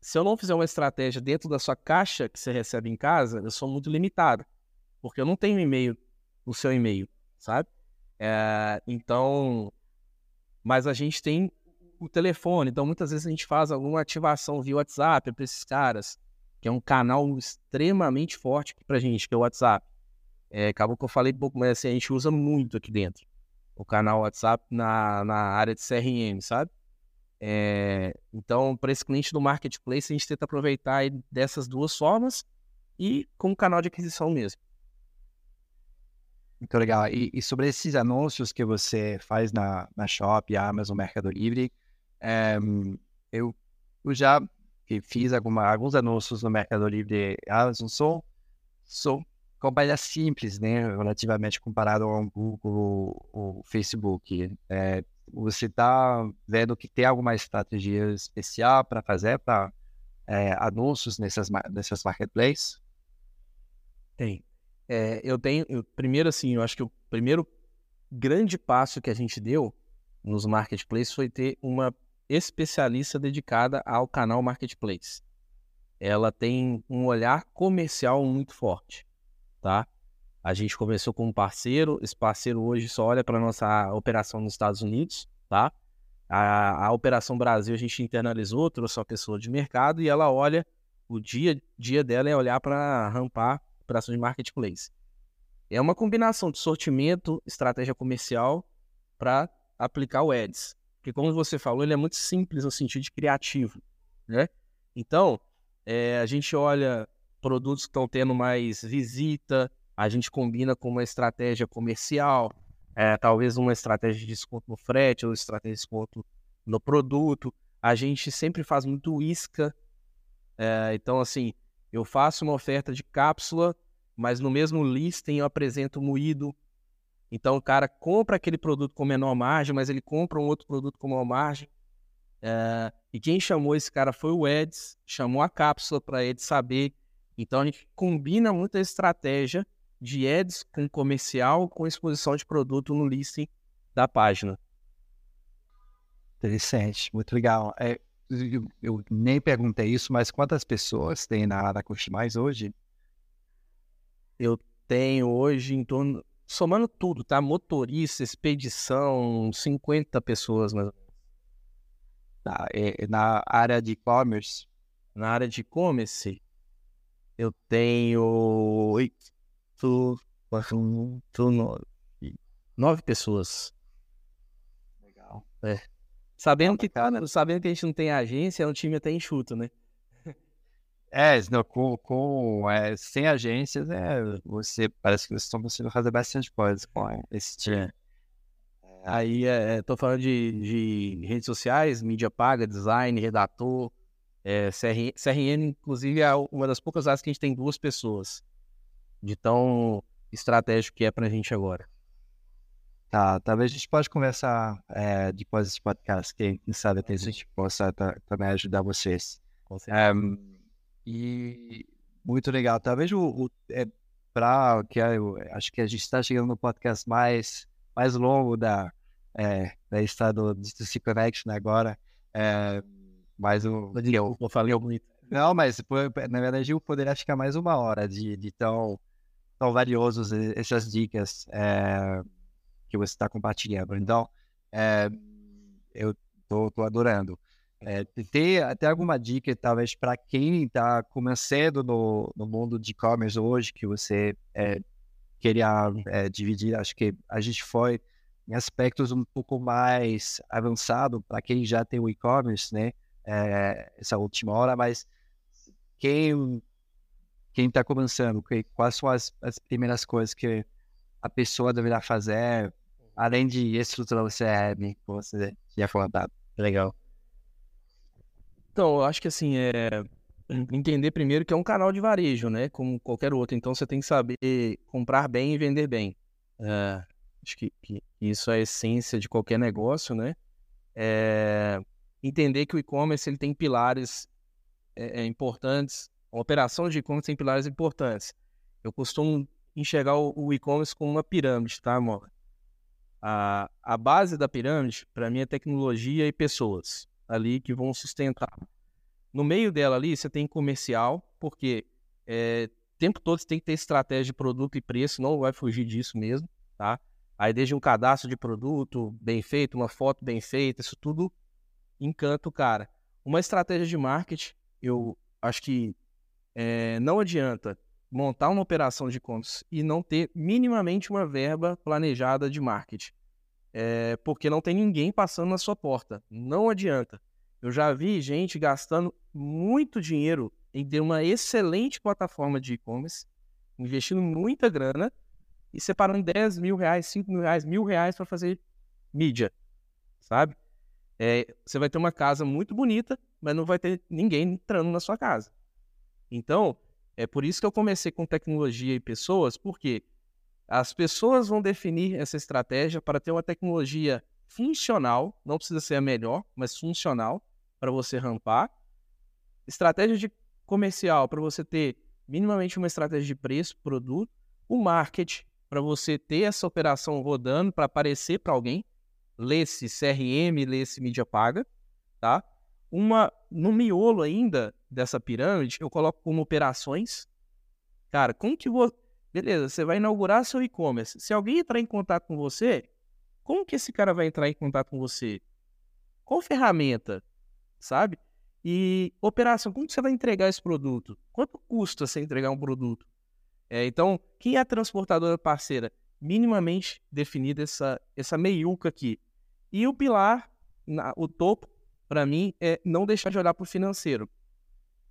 se eu não fizer uma estratégia dentro da sua caixa que você recebe em casa, eu sou muito limitado. Porque eu não tenho e-mail no seu e-mail, sabe? É, então, mas a gente tem o telefone, então muitas vezes a gente faz alguma ativação via WhatsApp para esses caras, que é um canal extremamente forte para a gente, que é o WhatsApp. É, acabou que eu falei pouco, mas assim, a gente usa muito aqui dentro. O canal WhatsApp na, na área de CRM, sabe? É, então, para esse cliente do marketplace, a gente tenta aproveitar dessas duas formas e com o canal de aquisição mesmo. Muito legal. E, e, sobre esses anúncios que você faz na, na Shop, Amazon, Mercado Livre, é, eu, eu, já fiz alguma, alguns anúncios no Mercado Livre Amazon, são, são companhias simples, né, relativamente comparado ao Google ou Facebook. É, você está vendo que tem alguma estratégia especial para fazer para é, anúncios nessas, nessas marketplaces? Tem. É, eu tenho, eu, primeiro assim, eu acho que o primeiro grande passo que a gente deu nos marketplaces foi ter uma especialista dedicada ao canal marketplace. Ela tem um olhar comercial muito forte, tá? A gente começou com um parceiro, esse parceiro hoje só olha para nossa operação nos Estados Unidos, tá? A, a operação Brasil a gente internalizou, trouxe uma pessoa de mercado e ela olha, o dia, dia dela é olhar para rampar operações de marketplace. É uma combinação de sortimento, estratégia comercial para aplicar o Ads. Porque, como você falou, ele é muito simples no sentido de criativo. Né? Então, é, a gente olha produtos que estão tendo mais visita, a gente combina com uma estratégia comercial, é, talvez uma estratégia de desconto no frete, ou estratégia de desconto no produto. A gente sempre faz muito isca. É, então, assim, eu faço uma oferta de cápsula, mas no mesmo listing eu apresento moído. Então o cara compra aquele produto com menor margem, mas ele compra um outro produto com maior margem. É, e quem chamou esse cara foi o Eds, chamou a cápsula para ele saber. Então a gente combina muita estratégia de ads com comercial com exposição de produto no listing da página. Interessante, muito legal. É, eu, eu, nem perguntei isso, mas quantas pessoas tem na, Curte Mais hoje? Eu tenho hoje em torno, somando tudo, tá? Motorista, expedição, 50 pessoas mais ou menos. Tá, é, na área de e-commerce? Na área de e-commerce, eu tenho oito, nove, nove pessoas. Legal. É. Sabendo que, sabendo que a gente não tem agência, é um time até enxuto, né? É, não, com, com é, sem agências, é, você parece que vocês estão conseguindo fazer bastante coisa com esse time. É. Aí, é, tô falando de, de, redes sociais, mídia paga, design, redator, é, CRN, CRN, inclusive, é uma das poucas áreas que a gente tem duas pessoas, de tão estratégico que é pra gente agora. Tá, talvez a gente possa conversar é, depois desse podcast, quem, sabe até a gente possa também ajudar vocês. Um, e muito legal. Talvez o, o é, para que eu acho que a gente está chegando no podcast mais mais longo da é, da estado de C Connection agora. É, mas o eu, eu falei muito. Não, mas na verdade eu poderia ficar mais uma hora de, de tão tão valiosos essas dicas. É, que você está compartilhando. Então, é, eu estou adorando. É, tem até alguma dica, talvez, para quem está começando no, no mundo de e-commerce hoje, que você é, queria é, dividir? Acho que a gente foi em aspectos um pouco mais avançado para quem já tem o e-commerce, né? É, essa última hora, mas quem quem está começando, quais são as, as primeiras coisas que a pessoa deverá fazer, além de estruturar o CRM, que você já comentado. Legal. Então, eu acho que assim, é entender primeiro que é um canal de varejo, né? Como qualquer outro. Então, você tem que saber comprar bem e vender bem. É, acho que, que, isso é a essência de qualquer negócio, né? É, entender que o e-commerce ele tem pilares é, é importantes. A operação de e-commerce tem pilares importantes. Eu costumo enxergar o, o e-commerce como uma pirâmide, tá, amor? A, a base da pirâmide, para mim, é tecnologia e pessoas ali que vão sustentar. No meio dela ali, você tem comercial, porque é, o tempo todo você tem que ter estratégia de produto e preço, não vai fugir disso mesmo, tá? Aí desde um cadastro de produto bem feito, uma foto bem feita, isso tudo encanta o cara. Uma estratégia de marketing, eu acho que é, não adianta montar uma operação de e-commerce e não ter minimamente uma verba planejada de marketing. É, porque não tem ninguém passando na sua porta. Não adianta. Eu já vi gente gastando muito dinheiro em ter uma excelente plataforma de e-commerce, investindo muita grana e separando 10 mil reais, 5 mil reais, mil reais para fazer mídia, sabe? É, você vai ter uma casa muito bonita, mas não vai ter ninguém entrando na sua casa. Então, é por isso que eu comecei com tecnologia e pessoas, porque as pessoas vão definir essa estratégia para ter uma tecnologia funcional, não precisa ser a melhor, mas funcional para você rampar. Estratégia de comercial para você ter minimamente uma estratégia de preço, produto. O marketing para você ter essa operação rodando para aparecer para alguém. Lê-se CRM, lê-se mídia paga, tá? Uma no miolo ainda dessa pirâmide, eu coloco como operações. Cara, como que vou Beleza, você vai inaugurar seu e-commerce. Se alguém entrar em contato com você, como que esse cara vai entrar em contato com você? Qual ferramenta? Sabe? E operação, como que você vai entregar esse produto? Quanto custa você entregar um produto? É, então, quem é a transportadora parceira? Minimamente definida essa, essa meiuca aqui. E o pilar, na, o topo, para mim, é não deixar de olhar para o financeiro.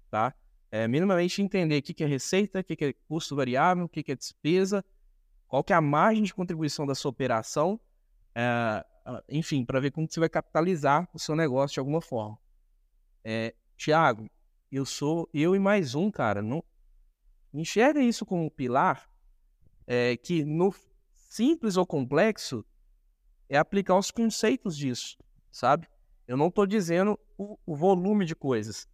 Tá? é, minimamente entender o que, que é receita, o que, que é custo variável, o que, que é despesa, qual que é a margem de contribuição da sua operação, é, enfim, para ver como você vai capitalizar o seu negócio de alguma forma. É, Tiago, eu sou eu e mais um, cara. Não enxerga isso como um pilar é, que no simples ou complexo é aplicar os conceitos disso, sabe? Eu não estou dizendo o, o volume de coisas.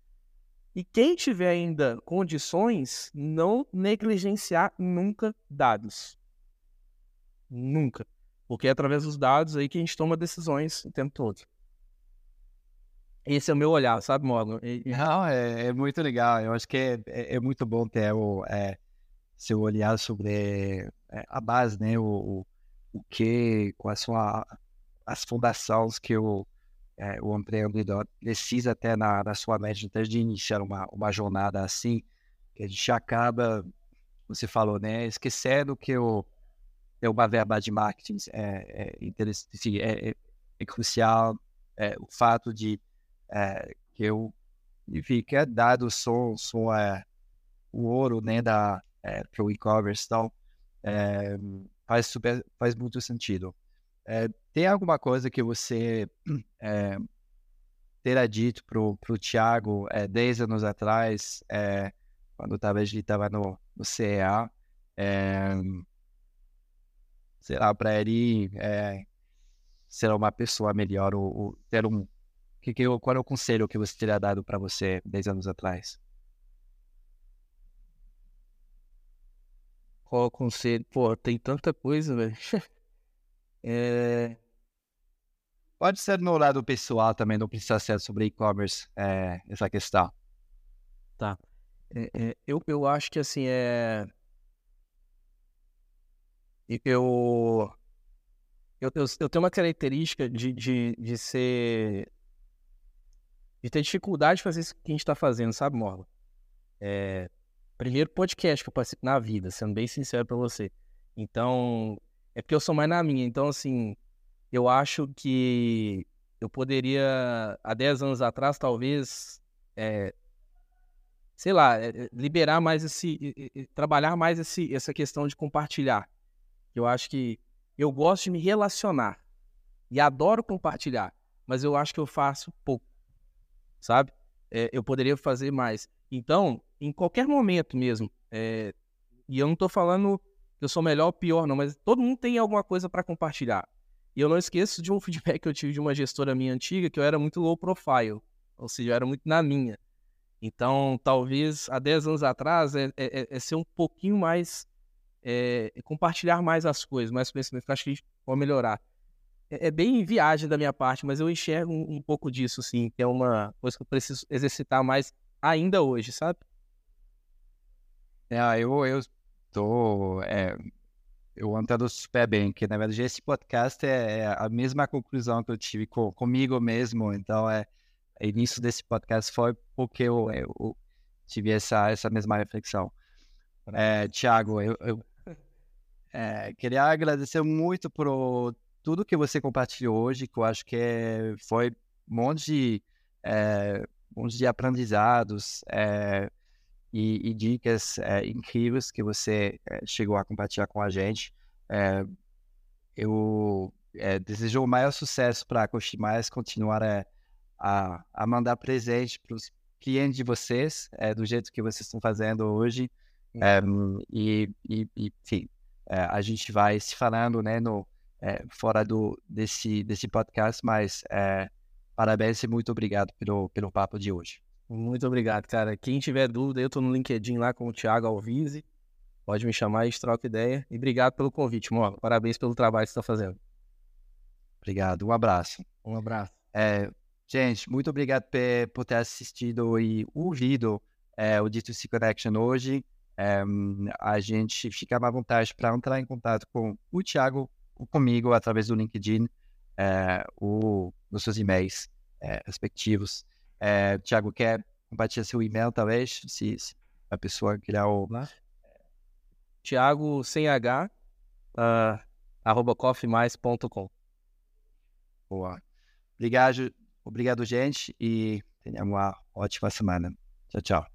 E quem tiver ainda condições, não negligenciar nunca dados. Nunca. Porque é através dos dados aí que a gente toma decisões o tempo todo. Esse é o meu olhar, sabe, Morgan? E... Não, é, é, muito legal. Eu acho que é, é, é muito bom ter o é, seu olhar sobre é, a base, né? O, o, o que, quais são a, as fundações que o, é, o empreendedor precisa até na, na sua mente antes de iniciar uma, uma jornada assim, que a gente acaba, você falou, né, esquecendo que o, é uma verba de marketing é, é interessante, é, é, é, crucial é, o fato de é, que eu, enfim, que é dado só é, o ouro, né, da, é, para o e-commerce, então, é, faz, super, faz muito sentido. É, tem alguma coisa que você é, terá dito pro, pro Thiago é, 10 anos atrás, é, quando talvez ele estava no, no CEA, é, sei lá, para ele ser uma pessoa melhor, ou, ou ter um. Que, que, qual é o conselho que você teria dado para você 10 anos atrás? Qual o conselho? Pô, tem tanta coisa, velho. É... Pode ser no lado pessoal também, não precisa ser sobre e-commerce é, essa questão. Tá. É, é, eu, eu acho que assim é. Eu, eu, eu, eu tenho uma característica de, de, de ser. de ter dificuldade de fazer isso que a gente está fazendo, sabe, Morla? É, primeiro podcast que eu participo na vida, sendo bem sincero para você. Então, é porque eu sou mais na minha. Então, assim, eu acho que eu poderia, há 10 anos atrás, talvez, é, sei lá, é, liberar mais esse, trabalhar mais esse, essa questão de compartilhar. Eu acho que eu gosto de me relacionar e adoro compartilhar, mas eu acho que eu faço pouco, sabe? É, eu poderia fazer mais. Então, em qualquer momento mesmo, é, e eu não estou falando que eu sou melhor ou pior, não, mas todo mundo tem alguma coisa para compartilhar. E eu não esqueço de um feedback que eu tive de uma gestora minha antiga, que eu era muito low profile, ou seja, eu era muito na minha. Então, talvez há 10 anos atrás é, é, é, é ser um pouquinho mais. É, é, compartilhar mais as coisas, mais conhecimento, acho que a gente pode melhorar. É, é, bem viagem da minha parte, mas eu enxergo um, um, pouco disso, sim, que é uma coisa que eu preciso exercitar mais ainda hoje, sabe? É, eu, eu tô. É, eu entendo super bem, que na verdade esse podcast é a mesma conclusão que eu tive com, comigo mesmo, então é o início desse podcast foi porque eu, eu tive essa, essa mesma reflexão. É, Tiago, eu, eu é, queria agradecer muito por tudo que você compartilhou hoje, que eu acho que é, foi um monte de, é, um monte de aprendizados é, e, e, dicas é, incríveis que você é, chegou a compartilhar com a gente. eu desejo o maior sucesso para a Coximais continuar a a, a mandar presente para os clientes de vocês, do jeito que vocês estão fazendo hoje. E, e, e, enfim, a gente vai se falando né, no, é, fora do, desse, desse podcast, mas é, parabéns e muito obrigado pelo, pelo papo de hoje. Muito obrigado, cara. Quem tiver dúvida, eu estou no LinkedIn lá com o Thiago Alvise. Pode me chamar, a gente troca ideia. E obrigado pelo convite, Moro. Parabéns pelo trabalho que você está fazendo. Obrigado. Um abraço. Um abraço. É, Gente, muito obrigado por ter assistido e ouvido é, o Dito C Connection hoje. É, a gente fica à vontade para entrar em contato com o Thiago ou comigo através do LinkedIn é, ou nos seus e-mails respectivos. Thiago, quer compartilhar seu e-mail, talvez? Se, se a pessoa criar o... Lá? Thiago, sem H, uh, arroba coffeemais.com. Boa. Obrigado, Obrigado, gente, e tenham uma ótima semana. Tchau, tchau.